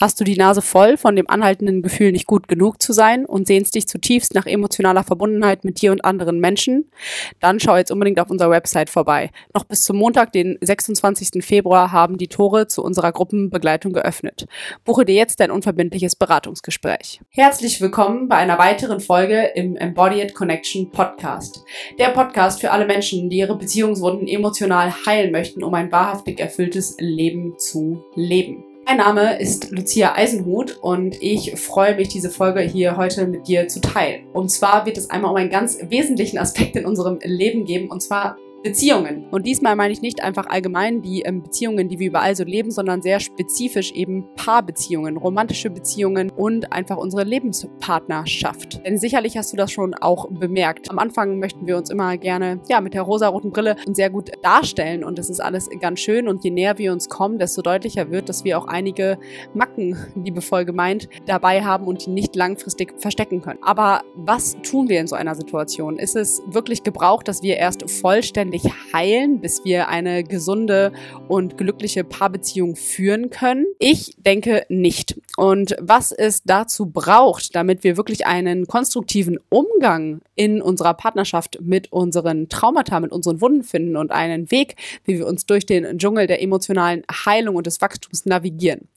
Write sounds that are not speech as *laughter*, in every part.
Hast du die Nase voll von dem anhaltenden Gefühl, nicht gut genug zu sein und sehnst dich zutiefst nach emotionaler Verbundenheit mit dir und anderen Menschen? Dann schau jetzt unbedingt auf unserer Website vorbei. Noch bis zum Montag, den 26. Februar, haben die Tore zu unserer Gruppenbegleitung geöffnet. Buche dir jetzt dein unverbindliches Beratungsgespräch. Herzlich willkommen bei einer weiteren Folge im Embodied Connection Podcast. Der Podcast für alle Menschen, die ihre Beziehungswunden emotional heilen möchten, um ein wahrhaftig erfülltes Leben zu leben. Mein Name ist Lucia Eisenhut und ich freue mich, diese Folge hier heute mit dir zu teilen. Und zwar wird es einmal um einen ganz wesentlichen Aspekt in unserem Leben geben, und zwar Beziehungen. Und diesmal meine ich nicht einfach allgemein die ähm, Beziehungen, die wir überall so leben, sondern sehr spezifisch eben Paarbeziehungen, romantische Beziehungen und einfach unsere Lebenspartnerschaft. Denn sicherlich hast du das schon auch bemerkt. Am Anfang möchten wir uns immer gerne ja mit der rosaroten Brille sehr gut darstellen und das ist alles ganz schön und je näher wir uns kommen, desto deutlicher wird, dass wir auch einige Macken, liebevoll gemeint, dabei haben und die nicht langfristig verstecken können. Aber was tun wir in so einer Situation? Ist es wirklich gebraucht, dass wir erst vollständig vollständig heilen, bis wir eine gesunde und glückliche Paarbeziehung führen können? Ich denke nicht. Und was es dazu braucht, damit wir wirklich einen konstruktiven Umgang in unserer Partnerschaft mit unseren Traumata, mit unseren Wunden finden und einen Weg, wie wir uns durch den Dschungel der emotionalen Heilung und des Wachstums navigieren.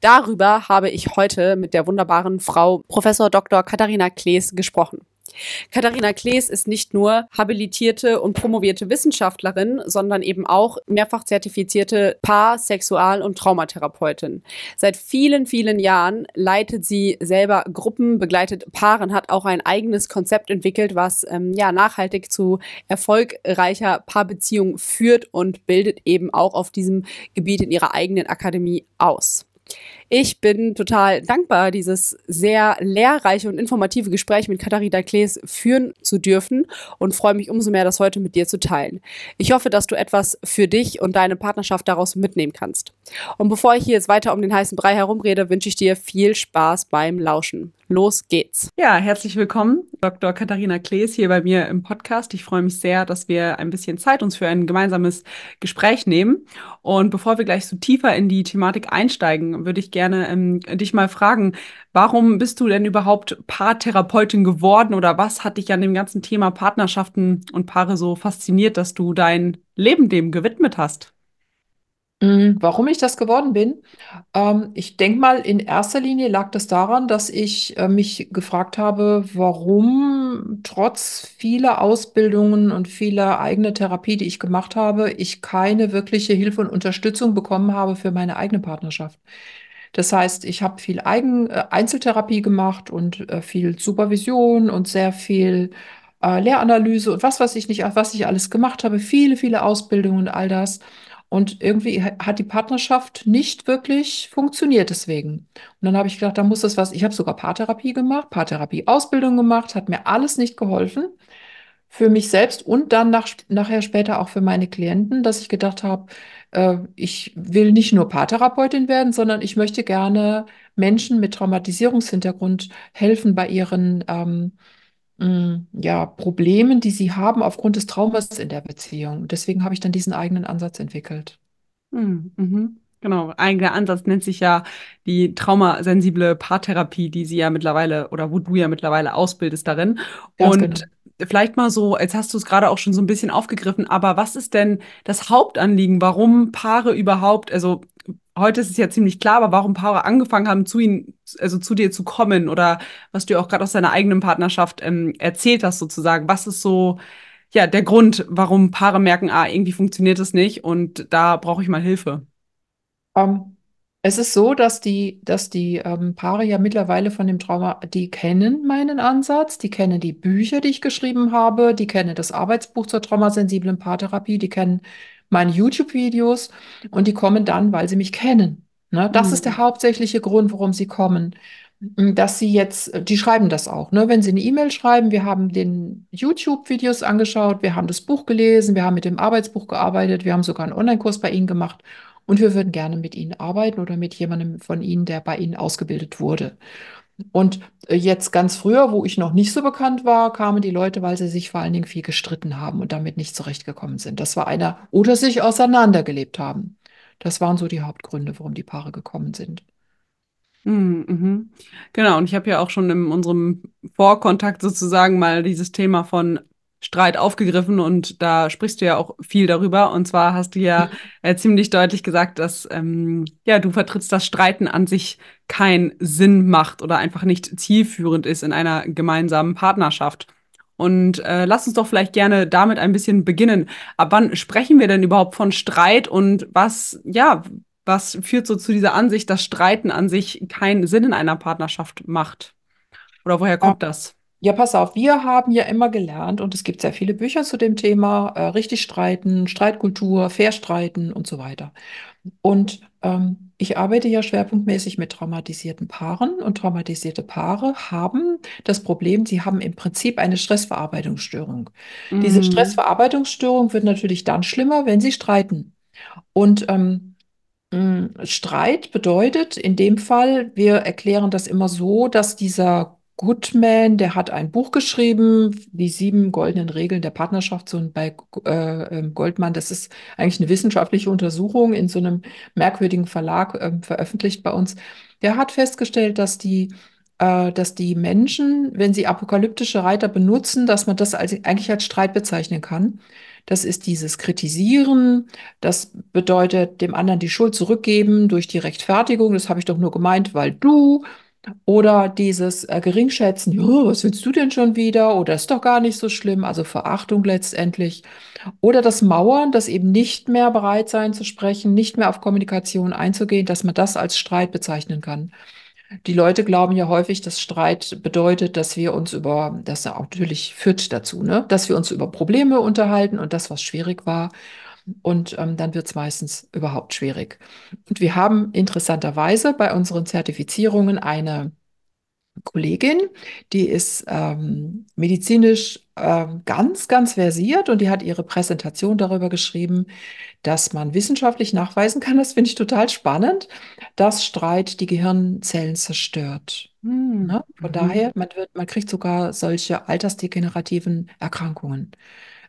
Darüber habe ich heute mit der wunderbaren Frau Professor Dr. Katharina Klees gesprochen. Katharina Klees ist nicht nur habilitierte und promovierte Wissenschaftlerin, sondern eben auch mehrfach zertifizierte Paar-, Sexual- und Traumatherapeutin. Seit vielen, vielen Jahren leitet sie selber Gruppen, begleitet Paaren, hat auch ein eigenes Konzept entwickelt, was ähm, ja nachhaltig zu erfolgreicher Paarbeziehung führt und bildet eben auch auf diesem Gebiet in ihrer eigenen Akademie aus. Ich bin total dankbar, dieses sehr lehrreiche und informative Gespräch mit Katharina Klees führen zu dürfen und freue mich umso mehr, das heute mit dir zu teilen. Ich hoffe, dass du etwas für dich und deine Partnerschaft daraus mitnehmen kannst. Und bevor ich hier jetzt weiter um den heißen Brei herumrede, wünsche ich dir viel Spaß beim Lauschen. Los geht's. Ja, herzlich willkommen, Dr. Katharina Klees hier bei mir im Podcast. Ich freue mich sehr, dass wir ein bisschen Zeit uns für ein gemeinsames Gespräch nehmen. Und bevor wir gleich so tiefer in die Thematik einsteigen, würde ich gerne ähm, dich mal fragen, warum bist du denn überhaupt Paartherapeutin geworden oder was hat dich an dem ganzen Thema Partnerschaften und Paare so fasziniert, dass du dein Leben dem gewidmet hast? Mm, warum ich das geworden bin? Ähm, ich denke mal, in erster Linie lag das daran, dass ich äh, mich gefragt habe, warum trotz vieler Ausbildungen und vieler eigener Therapie, die ich gemacht habe, ich keine wirkliche Hilfe und Unterstützung bekommen habe für meine eigene Partnerschaft. Das heißt, ich habe viel Eigen, äh, Einzeltherapie gemacht und äh, viel Supervision und sehr viel äh, Lehranalyse und was weiß ich nicht, was ich alles gemacht habe, viele, viele Ausbildungen und all das. Und irgendwie hat die Partnerschaft nicht wirklich funktioniert deswegen. Und dann habe ich gedacht, da muss das was. Ich habe sogar Paartherapie gemacht, Paartherapie-Ausbildung gemacht, hat mir alles nicht geholfen. Für mich selbst und dann nach, nachher später auch für meine Klienten, dass ich gedacht habe, äh, ich will nicht nur Paartherapeutin werden, sondern ich möchte gerne Menschen mit Traumatisierungshintergrund helfen bei ihren ähm, ja, Problemen, die sie haben aufgrund des Traumas in der Beziehung. Deswegen habe ich dann diesen eigenen Ansatz entwickelt. Mhm. mhm. Genau, eigener Ansatz nennt sich ja die traumasensible Paartherapie, die sie ja mittlerweile oder wo du ja mittlerweile ausbildest darin. Ganz Und genau. vielleicht mal so, jetzt hast du es gerade auch schon so ein bisschen aufgegriffen, aber was ist denn das Hauptanliegen, warum Paare überhaupt, also heute ist es ja ziemlich klar, aber warum Paare angefangen haben, zu ihnen, also zu dir zu kommen oder was du auch gerade aus deiner eigenen Partnerschaft ähm, erzählt hast, sozusagen. Was ist so, ja, der Grund, warum Paare merken, ah, irgendwie funktioniert es nicht und da brauche ich mal Hilfe? Um, ähm, es ist so, dass die, dass die ähm, Paare ja mittlerweile von dem Trauma, die kennen meinen Ansatz, die kennen die Bücher, die ich geschrieben habe, die kennen das Arbeitsbuch zur traumasensiblen Paartherapie, die kennen meine YouTube-Videos und die kommen dann, weil sie mich kennen. Ne? Das mhm. ist der mhm. hauptsächliche Grund, warum sie kommen. Dass sie jetzt, die schreiben das auch, ne? Wenn sie eine E-Mail schreiben, wir haben den YouTube-Videos angeschaut, wir haben das Buch gelesen, wir haben mit dem Arbeitsbuch gearbeitet, wir haben sogar einen Online-Kurs bei Ihnen gemacht und wir würden gerne mit Ihnen arbeiten oder mit jemandem von Ihnen, der bei Ihnen ausgebildet wurde. Und äh, jetzt ganz früher, wo ich noch nicht so bekannt war, kamen die Leute, weil sie sich vor allen Dingen viel gestritten haben und damit nicht zurechtgekommen sind. Das war einer, oder sich auseinandergelebt haben. Das waren so die Hauptgründe, warum die Paare gekommen sind. Mhm, mhm. Genau, und ich habe ja auch schon in unserem Vorkontakt sozusagen mal dieses Thema von Streit aufgegriffen und da sprichst du ja auch viel darüber. Und zwar hast du ja äh, ziemlich deutlich gesagt, dass ähm, ja du vertrittst, dass Streiten an sich keinen Sinn macht oder einfach nicht zielführend ist in einer gemeinsamen Partnerschaft. Und äh, lass uns doch vielleicht gerne damit ein bisschen beginnen. Ab wann sprechen wir denn überhaupt von Streit und was, ja, was führt so zu dieser Ansicht, dass Streiten an sich keinen Sinn in einer Partnerschaft macht? Oder woher kommt das? Ja, pass auf, wir haben ja immer gelernt, und es gibt sehr viele Bücher zu dem Thema, äh, richtig streiten, Streitkultur, fair streiten und so weiter. Und ähm, ich arbeite ja schwerpunktmäßig mit traumatisierten Paaren und traumatisierte Paare haben das Problem, sie haben im Prinzip eine Stressverarbeitungsstörung. Mhm. Diese Stressverarbeitungsstörung wird natürlich dann schlimmer, wenn sie streiten. Und ähm, Streit bedeutet in dem Fall, wir erklären das immer so, dass dieser Goodman, der hat ein Buch geschrieben, die sieben goldenen Regeln der Partnerschaft, so bei äh, ähm, Goldman. Das ist eigentlich eine wissenschaftliche Untersuchung in so einem merkwürdigen Verlag äh, veröffentlicht bei uns. Der hat festgestellt, dass die, äh, dass die Menschen, wenn sie apokalyptische Reiter benutzen, dass man das als, eigentlich als Streit bezeichnen kann. Das ist dieses Kritisieren. Das bedeutet, dem anderen die Schuld zurückgeben durch die Rechtfertigung. Das habe ich doch nur gemeint, weil du. Oder dieses äh, Geringschätzen, was willst du denn schon wieder? Oder ist doch gar nicht so schlimm, also Verachtung letztendlich. Oder das Mauern, das eben nicht mehr bereit sein zu sprechen, nicht mehr auf Kommunikation einzugehen, dass man das als Streit bezeichnen kann. Die Leute glauben ja häufig, dass Streit bedeutet, dass wir uns über, das natürlich führt dazu, ne, dass wir uns über Probleme unterhalten und das, was schwierig war. Und ähm, dann wird es meistens überhaupt schwierig. Und wir haben interessanterweise bei unseren Zertifizierungen eine Kollegin, die ist ähm, medizinisch ähm, ganz, ganz versiert und die hat ihre Präsentation darüber geschrieben, dass man wissenschaftlich nachweisen kann, das finde ich total spannend, dass Streit die Gehirnzellen zerstört. Hm. Ne? Von mhm. daher, man, wird, man kriegt sogar solche altersdegenerativen Erkrankungen.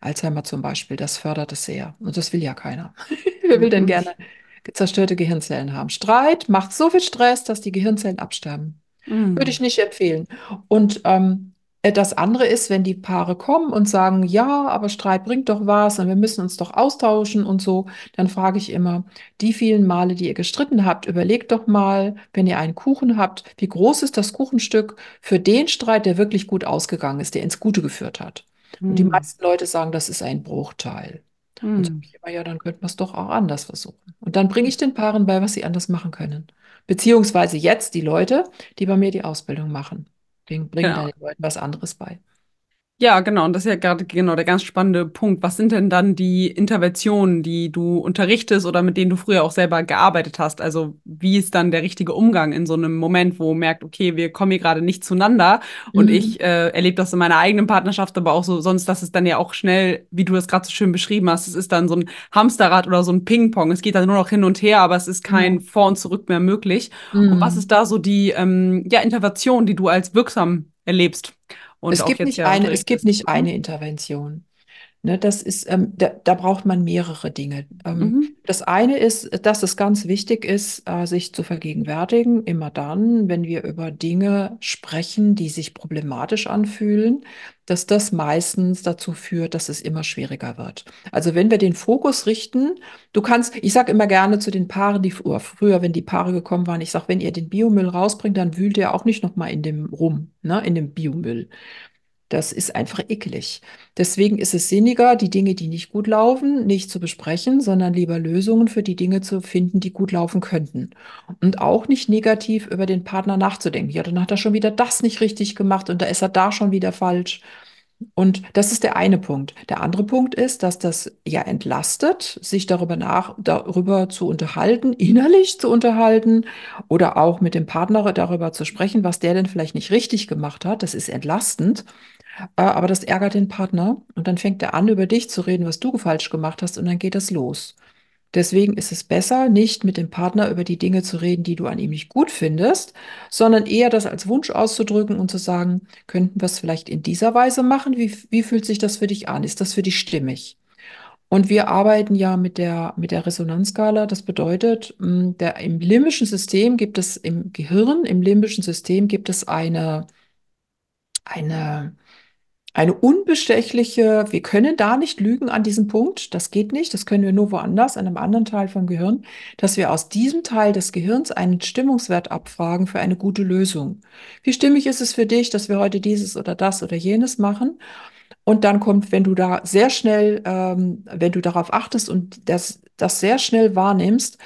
Alzheimer zum Beispiel, das fördert es sehr. Und das will ja keiner. *laughs* Wer will denn mhm. gerne zerstörte Gehirnzellen haben? Streit macht so viel Stress, dass die Gehirnzellen absterben. Mhm. Würde ich nicht empfehlen. Und ähm, äh, das andere ist, wenn die Paare kommen und sagen, ja, aber Streit bringt doch was und wir müssen uns doch austauschen und so, dann frage ich immer, die vielen Male, die ihr gestritten habt, überlegt doch mal, wenn ihr einen Kuchen habt, wie groß ist das Kuchenstück für den Streit, der wirklich gut ausgegangen ist, der ins Gute geführt hat. Und die hm. meisten Leute sagen, das ist ein Bruchteil. Und sage hm. ich immer, ja, dann könnten wir es doch auch anders versuchen. Und dann bringe ich den Paaren bei, was sie anders machen können. Beziehungsweise jetzt die Leute, die bei mir die Ausbildung machen. Bringen, bringen genau. den Leuten was anderes bei. Ja, genau. Und das ist ja gerade genau der ganz spannende Punkt. Was sind denn dann die Interventionen, die du unterrichtest oder mit denen du früher auch selber gearbeitet hast? Also wie ist dann der richtige Umgang in so einem Moment, wo man merkt, okay, wir kommen hier gerade nicht zueinander mhm. und ich äh, erlebe das in meiner eigenen Partnerschaft, aber auch so sonst, dass es dann ja auch schnell, wie du das gerade so schön beschrieben hast, es ist dann so ein Hamsterrad oder so ein Ping-Pong. Es geht dann nur noch hin und her, aber es ist kein mhm. Vor und Zurück mehr möglich. Mhm. Und was ist da so die ähm, ja, Intervention, die du als wirksam erlebst? Und es gibt nicht eine, es gibt nicht eine Intervention. Ne, das ist, ähm, da, da, braucht man mehrere Dinge. Ähm, mhm. Das eine ist, dass es ganz wichtig ist, äh, sich zu vergegenwärtigen, immer dann, wenn wir über Dinge sprechen, die sich problematisch anfühlen, dass das meistens dazu führt, dass es immer schwieriger wird. Also wenn wir den Fokus richten, du kannst, ich sage immer gerne zu den Paaren, die früher, wenn die Paare gekommen waren, ich sage, wenn ihr den Biomüll rausbringt, dann wühlt ihr auch nicht nochmal in dem rum, ne, in dem Biomüll. Das ist einfach eklig. Deswegen ist es sinniger, die Dinge, die nicht gut laufen, nicht zu besprechen, sondern lieber Lösungen für die Dinge zu finden, die gut laufen könnten. Und auch nicht negativ über den Partner nachzudenken. Ja, dann hat er schon wieder das nicht richtig gemacht und da ist er da schon wieder falsch. Und das ist der eine Punkt. Der andere Punkt ist, dass das ja entlastet, sich darüber nach, darüber zu unterhalten, *laughs* innerlich zu unterhalten oder auch mit dem Partner darüber zu sprechen, was der denn vielleicht nicht richtig gemacht hat. Das ist entlastend. Äh, aber das ärgert den Partner und dann fängt er an, über dich zu reden, was du falsch gemacht hast und dann geht das los. Deswegen ist es besser, nicht mit dem Partner über die Dinge zu reden, die du an ihm nicht gut findest, sondern eher das als Wunsch auszudrücken und zu sagen, könnten wir es vielleicht in dieser Weise machen? Wie, wie fühlt sich das für dich an? Ist das für dich stimmig? Und wir arbeiten ja mit der, mit der Resonanzskala. Das bedeutet, der, im limbischen System gibt es im Gehirn, im limbischen System gibt es eine, eine, eine unbestechliche, wir können da nicht lügen an diesem Punkt, das geht nicht, das können wir nur woanders, an einem anderen Teil vom Gehirn, dass wir aus diesem Teil des Gehirns einen Stimmungswert abfragen für eine gute Lösung. Wie stimmig ist es für dich, dass wir heute dieses oder das oder jenes machen? Und dann kommt, wenn du da sehr schnell, ähm, wenn du darauf achtest und das, das sehr schnell wahrnimmst,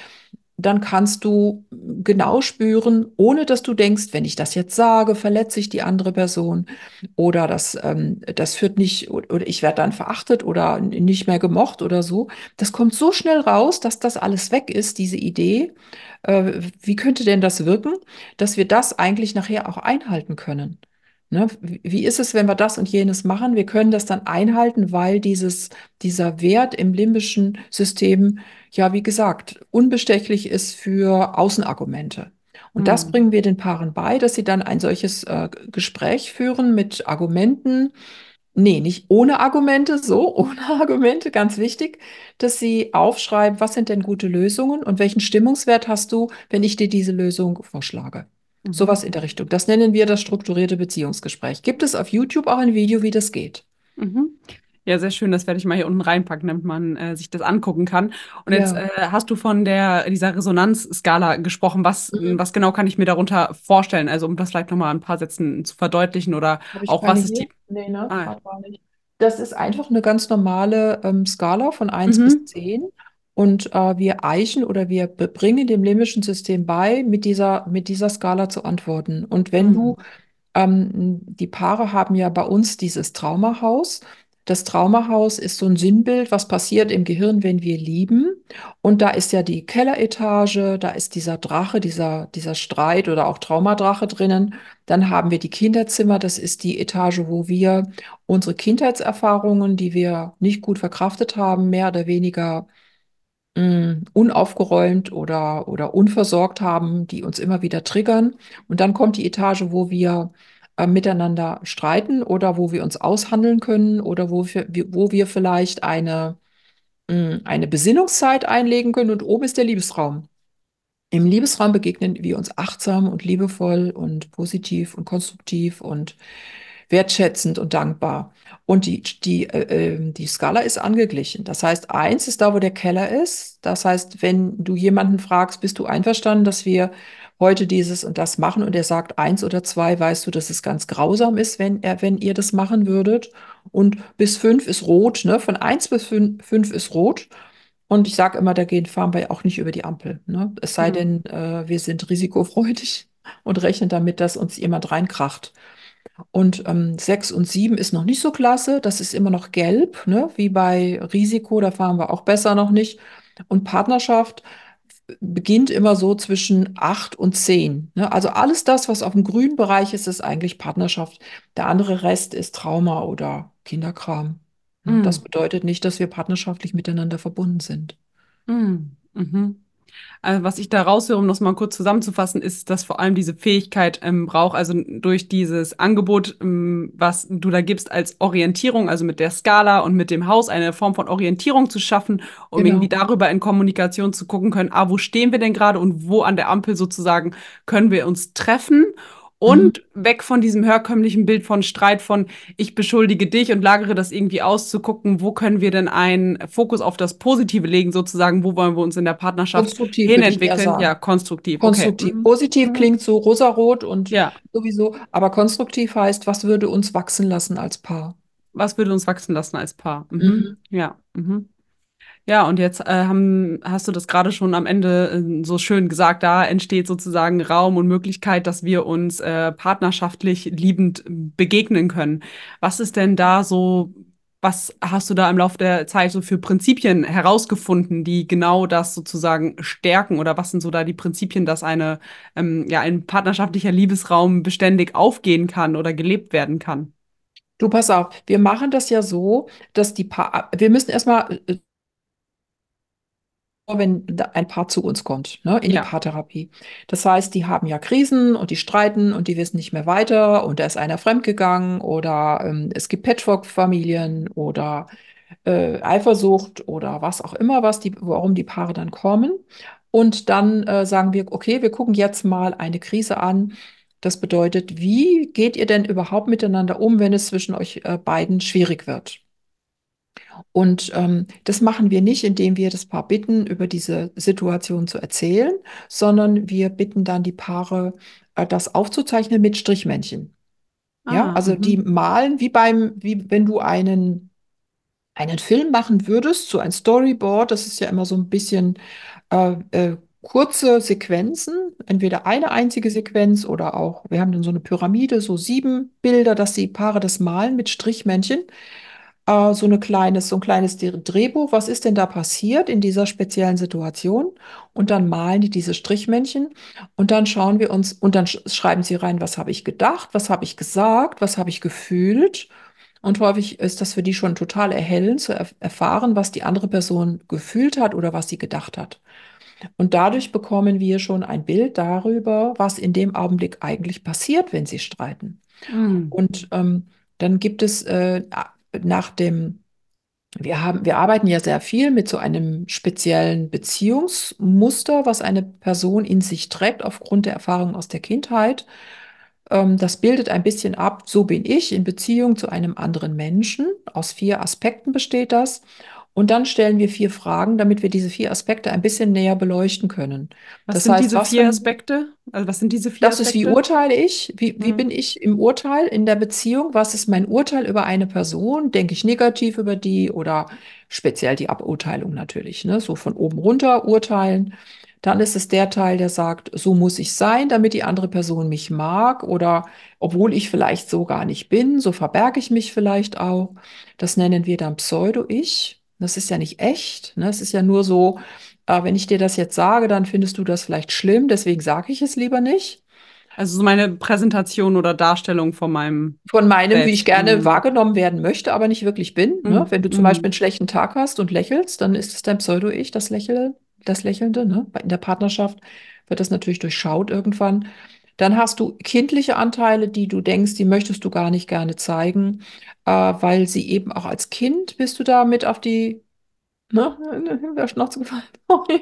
dann kannst du genau spüren, ohne dass du denkst, wenn ich das jetzt sage, verletze ich die andere Person oder das, ähm, das führt nicht, oder ich werde dann verachtet oder nicht mehr gemocht oder so. Das kommt so schnell raus, dass das alles weg ist, diese Idee. Äh, wie könnte denn das wirken, dass wir das eigentlich nachher auch einhalten können? Ne, wie ist es, wenn wir das und jenes machen? Wir können das dann einhalten, weil dieses, dieser Wert im limbischen System, ja, wie gesagt, unbestechlich ist für Außenargumente. Und mhm. das bringen wir den Paaren bei, dass sie dann ein solches äh, Gespräch führen mit Argumenten. Nee, nicht ohne Argumente, so, *laughs* ohne Argumente, ganz wichtig, dass sie aufschreiben, was sind denn gute Lösungen und welchen Stimmungswert hast du, wenn ich dir diese Lösung vorschlage. Mhm. Sowas in der Richtung. Das nennen wir das strukturierte Beziehungsgespräch. Gibt es auf YouTube auch ein Video, wie das geht? Mhm. Ja, sehr schön. Das werde ich mal hier unten reinpacken, damit man äh, sich das angucken kann. Und jetzt äh, hast du von der dieser Resonanzskala gesprochen. Was, mhm. was genau kann ich mir darunter vorstellen? Also um das vielleicht nochmal ein paar Sätzen zu verdeutlichen oder auch was ist die. Nee, ne? Ah, ja. Das ist einfach eine ganz normale ähm, Skala von 1 mhm. bis 10. Und äh, wir eichen oder wir bringen dem limbischen System bei, mit dieser, mit dieser Skala zu antworten. Und wenn mhm. du, ähm, die Paare haben ja bei uns dieses Traumahaus. Das Traumahaus ist so ein Sinnbild, was passiert im Gehirn, wenn wir lieben. Und da ist ja die Kelleretage, da ist dieser Drache, dieser, dieser Streit oder auch Traumadrache drinnen. Dann haben wir die Kinderzimmer, das ist die Etage, wo wir unsere Kindheitserfahrungen, die wir nicht gut verkraftet haben, mehr oder weniger mh, mm, unaufgeräumt oder, oder unversorgt haben, die uns immer wieder triggern. Und dann kommt die Etage, wo wir äh, miteinander streiten oder wo wir uns aushandeln können oder wo wir, wo wir vielleicht eine, mh, mm, eine Besinnungszeit einlegen können. Und oben ist der Liebesraum. Im Liebesraum begegnen wir uns achtsam und liebevoll und positiv und konstruktiv und wertschätzend und dankbar. Und die, die, äh, ähm, die Skala ist angeglichen. Das heißt, eins ist da, wo der Keller ist. Das heißt, wenn du jemanden fragst, bist du einverstanden, dass wir heute dieses und das machen und er sagt eins oder zwei, weißt du, dass es ganz grausam ist, wenn er, wenn ihr das machen würdet. Und bis fünf ist rot, ne? Von eins bis fünf, fünf ist rot. Und ich sage immer, da gehen fahren wir auch nicht über die Ampel. Ne? Es sei mhm. denn, äh, wir sind risikofreudig *laughs* und rechnen damit, dass uns jemand reinkracht. Und ähm, 6 und 7 ist noch nicht so klasse. Das ist immer noch gelb, ne? wie bei Risiko. Da fahren wir auch besser noch nicht. Und Partnerschaft beginnt immer so zwischen 8 und 10. Ne? Also alles das, was auf dem grünen Bereich ist, ist eigentlich Partnerschaft. Der andere Rest ist Trauma oder Kinderkram. Mm. Das bedeutet nicht, dass wir partnerschaftlich miteinander verbunden sind. Mm. Mhm. Also was ich da raushöre, um das mal kurz zusammenzufassen, ist, dass vor allem diese Fähigkeit ähm, braucht, also durch dieses Angebot, ähm, was du da gibst als Orientierung, also mit der Skala und mit dem Haus eine Form von Orientierung zu schaffen, um genau. irgendwie darüber in Kommunikation zu gucken können, ah, wo stehen wir denn gerade und wo an der Ampel sozusagen können wir uns treffen und mhm. weg von diesem herkömmlichen Bild von Streit von ich beschuldige dich und lagere das irgendwie aus, zu gucken, wo können wir denn einen Fokus auf das Positive legen, sozusagen, wo wollen wir uns in der Partnerschaft konstruktiv hinentwickeln? Ja, konstruktiv. Konstruktiv. Okay. Mhm. Positiv mhm. klingt so rosarot und ja. sowieso, aber konstruktiv heißt, was würde uns wachsen lassen als Paar? Was würde uns wachsen lassen als Paar? Mhm. mhm. Ja. Mhm. Ja, und jetzt äh, haben, hast du das gerade schon am Ende äh, so schön gesagt, da entsteht sozusagen Raum und Möglichkeit, dass wir uns äh, partnerschaftlich liebend begegnen können. Was ist denn da so, was hast du da im Laufe der Zeit so für Prinzipien herausgefunden, die genau das sozusagen stärken? Oder was sind so da die Prinzipien, dass eine, ähm, ja, ein partnerschaftlicher Liebesraum beständig aufgehen kann oder gelebt werden kann? Du pass auf, wir machen das ja so, dass die pa wir müssen erstmal äh, wenn ein Paar zu uns kommt, ne, in ja. die Paartherapie. Das heißt, die haben ja Krisen und die streiten und die wissen nicht mehr weiter und da ist einer fremdgegangen oder ähm, es gibt Patchwork-Familien oder äh, Eifersucht oder was auch immer, was die, warum die Paare dann kommen. Und dann äh, sagen wir, okay, wir gucken jetzt mal eine Krise an. Das bedeutet, wie geht ihr denn überhaupt miteinander um, wenn es zwischen euch äh, beiden schwierig wird? Und ähm, das machen wir nicht, indem wir das Paar bitten, über diese Situation zu erzählen, sondern wir bitten dann die Paare, äh, das aufzuzeichnen mit Strichmännchen. Ja, Ah, also die mhm. malen wie beim, wie wenn du einen, einen Film machen würdest, so ein Storyboard, das ist ja immer so ein bisschen äh, äh, kurze Sequenzen, entweder eine einzige Sequenz oder auch, wir haben dann so eine Pyramide, so sieben Bilder, dass die Paare das malen mit Strichmännchen äh, so eine kleines, so ein kleines Dre- Drehbuch. Was ist denn da passiert in dieser speziellen Situation? Und dann malen die diese Strichmännchen und dann schauen wir uns und dann sch schreiben sie rein, was habe ich gedacht, was habe ich gesagt, was habe ich gefühlt. Und häufig ist das für die schon total erhellend zu erf erfahren, was die andere Person gefühlt hat oder was sie gedacht hat. Und dadurch bekommen wir schon ein Bild darüber, was in dem Augenblick eigentlich passiert, wenn sie streiten. Mhm. Und ähm, dann gibt es äh, nach dem, wir haben, wir arbeiten ja sehr viel mit so einem speziellen Beziehungsmuster, was eine Person in sich trägt aufgrund der Erfahrung aus der Kindheit. Ähm, das bildet ein bisschen ab, so bin ich in Beziehung zu einem anderen Menschen. Aus vier Aspekten besteht das. Und dann stellen wir vier Fragen, damit wir diese vier Aspekte ein bisschen näher beleuchten können. Was Das sind heißt, diese vier Aspekte? Also was sind diese vier das ist, wie Aspekte? urteile ich? Wie, wie bin Mhm. ich im Urteil in der Beziehung? Was ist mein Urteil über eine Person? Denke ich negativ über die oder speziell die Aburteilung natürlich, ne? So von oben runter urteilen. Dann ist es der Teil, der sagt, so muss ich sein, damit die andere Person mich mag oder obwohl ich vielleicht so gar nicht bin, so verberge ich mich vielleicht auch. Das nennen wir dann Pseudo-Ich. Das ist ja nicht echt, ne? Es ist ja nur so, äh, wenn ich dir das jetzt sage, dann findest du das vielleicht schlimm, deswegen sage ich es lieber nicht. Also so meine Präsentation oder Darstellung von meinem von meinem, wie ich gerne Mhm. wahrgenommen werden möchte, aber nicht wirklich bin. Ne? Mhm. Wenn du zum Beispiel Mhm. einen schlechten Tag hast und lächelst, dann ist es dein Pseudo-Ich, das Lächeln, das Lächelnde. Ne? In der Partnerschaft wird das natürlich durchschaut irgendwann. Dann hast du kindliche Anteile, die du denkst, die möchtest du gar nicht gerne zeigen, äh, weil sie eben auch als Kind bist du da mit auf die, ne, der Schnauze gefallen. *laughs*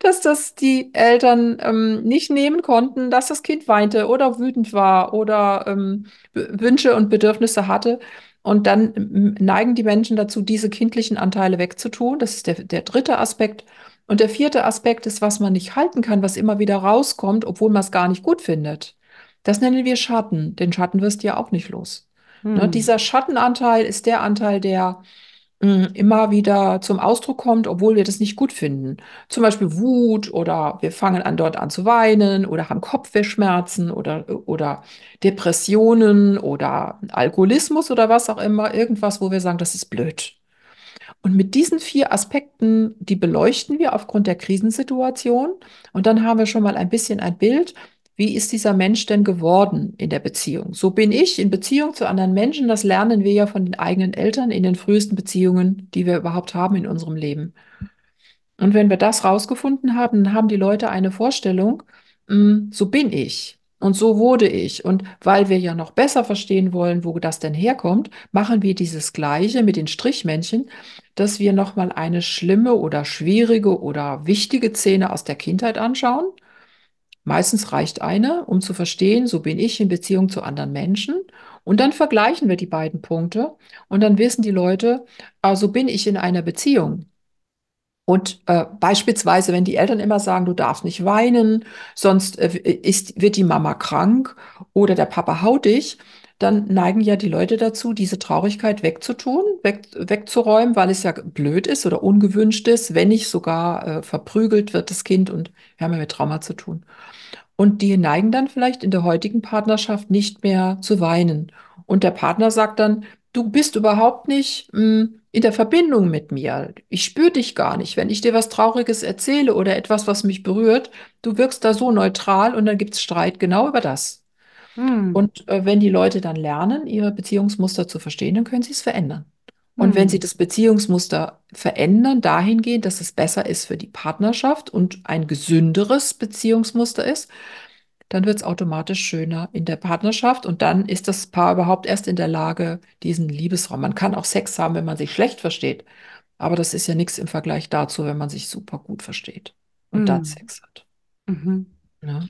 Dass das die Eltern ähm, nicht nehmen konnten, dass das Kind weinte oder wütend war oder ähm, Wünsche und Bedürfnisse hatte. Und dann ähm, neigen die Menschen dazu, diese kindlichen Anteile wegzutun. Das ist der, der dritte Aspekt. Und der vierte Aspekt ist, was man nicht halten kann, was immer wieder rauskommt, obwohl man es gar nicht gut findet. Das nennen wir Schatten. Den Schatten wirst du ja auch nicht los. Ne, Mhm. dieser Schattenanteil ist der Anteil, der mh, immer wieder zum Ausdruck kommt, obwohl wir das nicht gut finden. Zum Beispiel Wut oder wir fangen an, dort an zu weinen oder haben Kopfwehschmerzen oder, oder Depressionen oder Alkoholismus oder was auch immer. Irgendwas, wo wir sagen, das ist blöd. Und mit diesen vier Aspekten, die beleuchten wir aufgrund der Krisensituation. Und dann haben wir schon mal ein bisschen ein Bild, wie ist dieser Mensch denn geworden in der Beziehung? So bin ich in Beziehung zu anderen Menschen. Das lernen wir ja von den eigenen Eltern in den frühesten Beziehungen, die wir überhaupt haben in unserem Leben. Und wenn wir das rausgefunden haben, dann haben die Leute eine Vorstellung, mm, so bin ich und so wurde ich. Und weil wir ja noch besser verstehen wollen, wo das denn herkommt, machen wir dieses Gleiche mit den Strichmännchen, dass wir nochmal eine schlimme oder schwierige oder wichtige Szene aus der Kindheit anschauen. Meistens reicht eine, um zu verstehen, so bin ich in Beziehung zu anderen Menschen. Und dann vergleichen wir die beiden Punkte und dann wissen die Leute, ah, so bin ich in einer Beziehung. Und äh, beispielsweise, wenn die Eltern immer sagen, du darfst nicht weinen, sonst äh, ist, wird die Mama krank oder der Papa haut dich, dann neigen ja die Leute dazu, diese Traurigkeit wegzutun, weg, wegzuräumen, weil es ja blöd ist oder ungewünscht ist, wenn nicht sogar äh, verprügelt wird das Kind und wir haben ja mit Trauma zu tun. Und die neigen dann vielleicht in der heutigen Partnerschaft nicht mehr zu weinen. Und der Partner sagt dann, du bist überhaupt nicht mh, in der Verbindung mit mir. Ich spüre dich gar nicht. Wenn ich dir was Trauriges erzähle oder etwas, was mich berührt, du wirkst da so neutral und dann gibt es Streit genau über das. Mhm. Und äh, wenn die Leute dann lernen, ihre Beziehungsmuster zu verstehen, dann können sie es verändern. Und wenn sie Mhm. das Beziehungsmuster verändern, dahingehend, dass es besser ist für die Partnerschaft und ein gesünderes Beziehungsmuster ist, dann wird es automatisch schöner in der Partnerschaft und dann ist das Paar überhaupt erst in der Lage, diesen Liebesraum. Man kann auch Sex haben, wenn man sich schlecht versteht, aber das ist ja nichts im Vergleich dazu, wenn man sich super gut versteht und mhm. dann Sex hat. Mhm. Ja.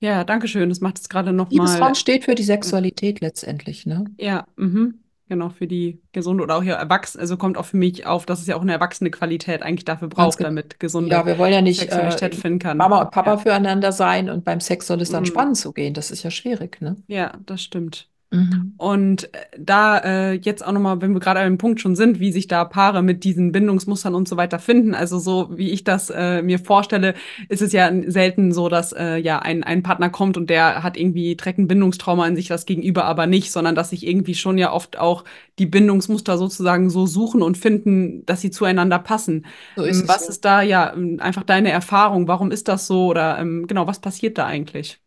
ja, danke schön. Das macht es gerade noch Liebesraum steht für die Sexualität letztendlich, ne? Ja, mhm. Genau, für die gesunde oder auch hier erwachsen, also kommt auch für mich auf, dass es ja auch eine erwachsene Qualität eigentlich dafür braucht, damit gesunde Ja, wir wollen ja nicht äh, stattfinden kann. Mama und Papa ja. füreinander sein und beim Sex soll es dann mhm. spannend zugehen. Das ist ja schwierig, ne? Ja, das stimmt. Mhm. Und äh, da äh, jetzt auch nochmal, wenn wir gerade an dem Punkt schon sind, wie sich da Paare mit diesen Bindungsmustern und so weiter finden. Also so wie ich das äh, mir vorstelle, ist es ja selten so, dass äh, ja ein, ein Partner kommt und der hat irgendwie trägt ein Bindungstrauma in sich, das Gegenüber aber nicht, sondern dass sich irgendwie schon ja oft auch die Bindungsmuster sozusagen so suchen und finden, dass sie zueinander passen. So ist ähm, was so. ist da ja ähm, einfach deine Erfahrung? Warum ist das so? Oder ähm, genau, was passiert da eigentlich?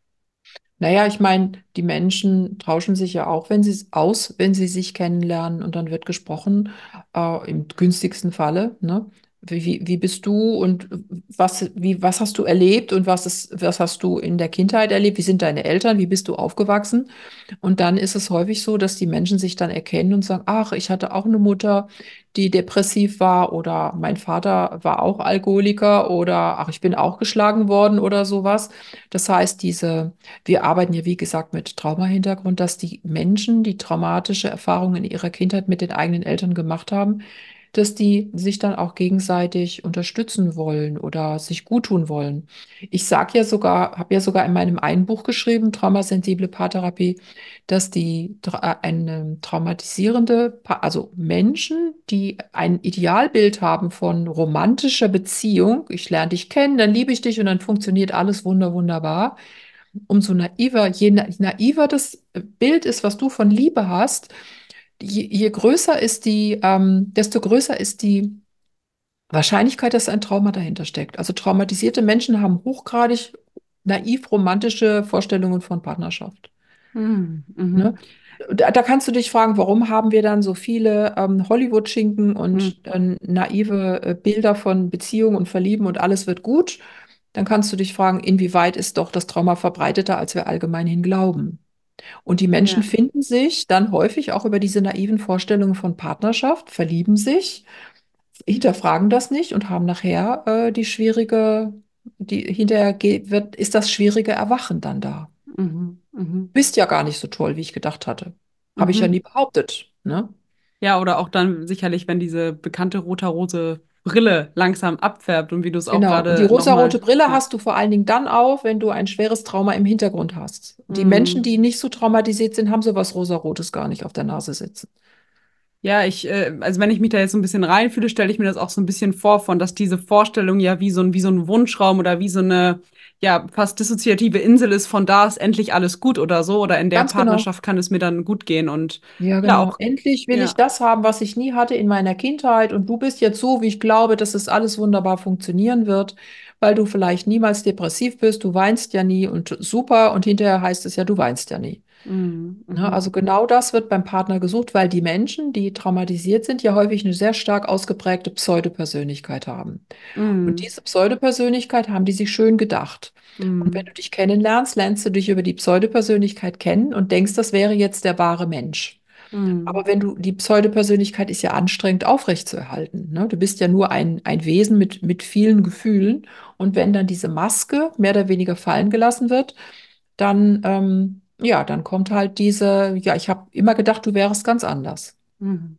Naja, ich meine, die Menschen tauschen sich ja auch, wenn sie aus, wenn sie sich kennenlernen und dann wird gesprochen, äh, im günstigsten Falle. Ne? Wie, wie, bist du und was, wie, was hast du erlebt und was, ist, was hast du in der Kindheit erlebt? Wie sind deine Eltern? Wie bist du aufgewachsen? Und dann ist es häufig so, dass die Menschen sich dann erkennen und sagen, ach, ich hatte auch eine Mutter, die depressiv war oder mein Vater war auch Alkoholiker oder ach, ich bin auch geschlagen worden oder sowas. Das heißt, diese, wir arbeiten ja, wie gesagt, mit Traumahintergrund, dass die Menschen, die traumatische Erfahrungen in ihrer Kindheit mit den eigenen Eltern gemacht haben, dass die sich dann auch gegenseitig unterstützen wollen oder sich guttun wollen. Ich sage ja sogar, habe ja sogar in meinem einen Buch geschrieben, Traumasensible Paartherapie, dass die äh, eine traumatisierende, also Menschen, die ein Idealbild haben von romantischer Beziehung, ich lerne dich kennen, dann liebe ich dich und dann funktioniert alles wunder wunderbar. Umso naiver, je naiver das Bild ist, was du von Liebe hast, je, je größer ist die, ähm, desto größer ist die Wahrscheinlichkeit, dass ein Trauma dahinter steckt. Also traumatisierte Menschen haben hochgradig naiv romantische Vorstellungen von Partnerschaft. Mhm. Ne? Da, da, kannst du dich fragen, warum haben wir dann so viele ähm, Hollywood-Schinken und mhm. äh, naive äh, Bilder von Beziehungen und Verlieben und alles wird gut? Dann kannst du dich fragen, inwieweit ist doch das Trauma verbreiteter, als wir allgemein hin glauben. Und die Menschen ja. finden sich dann häufig auch über diese naiven Vorstellungen von Partnerschaft, verlieben sich, hinterfragen das nicht und haben nachher äh, die schwierige, die hinterher wird, ist das schwierige Erwachen dann da. Mhm, mh. Bist ja gar nicht so toll, wie ich gedacht hatte. Habe mhm. ich ja mhm. nie behauptet. Ne? Ja, oder auch dann sicherlich, wenn diese bekannte roter-rose Brille langsam abfärbt und wie du es genau. auch gerade. Die rosarote Brille ja. hast du vor allen Dingen dann auf, wenn du ein schweres Trauma im Hintergrund hast. Die mhm. Menschen, die nicht so traumatisiert sind, haben sowas rosarotes gar nicht auf der Nase sitzen. Ja, ich, äh, also wenn ich mich da jetzt so ein bisschen reinfühle, stelle ich mir das auch so ein bisschen vor, von dass diese Vorstellung ja wie so ein, wie so ein Wunschraum oder wie so eine, ja, fast dissoziative Insel ist, von da ist endlich alles gut oder so, oder in der Ganz genau. Partnerschaft genau. kann es mir dann gut gehen und ja, genau. Ja, auch, endlich will ja. ich das haben, was ich nie hatte in meiner Kindheit und du bist jetzt so, wie ich glaube, dass es alles wunderbar funktionieren wird, weil du vielleicht niemals depressiv bist, du weinst ja nie und super und hinterher heißt es ja, du weinst ja nie. Mhm. Mhm. also genau das wird beim Partner gesucht, weil die Menschen, die traumatisiert sind, ja häufig eine sehr stark ausgeprägte Pseudopersönlichkeit haben. Mhm. Und diese Pseudopersönlichkeit haben die sich schön gedacht. Mhm. Und wenn du dich kennenlernst, lernst du dich über die Pseudopersönlichkeit kennen und denkst, das wäre jetzt der wahre Mensch. Mhm. Aber wenn du, die Pseudopersönlichkeit ist ja anstrengend aufrechtzuerhalten. Ne? Du bist ja nur ein, ein Wesen mit, mit vielen Gefühlen. Und wenn dann diese Maske mehr oder weniger fallen gelassen wird, dann ähm, ja, dann kommt halt diese, ja, ich habe immer gedacht, du wärst ganz anders. Mhm.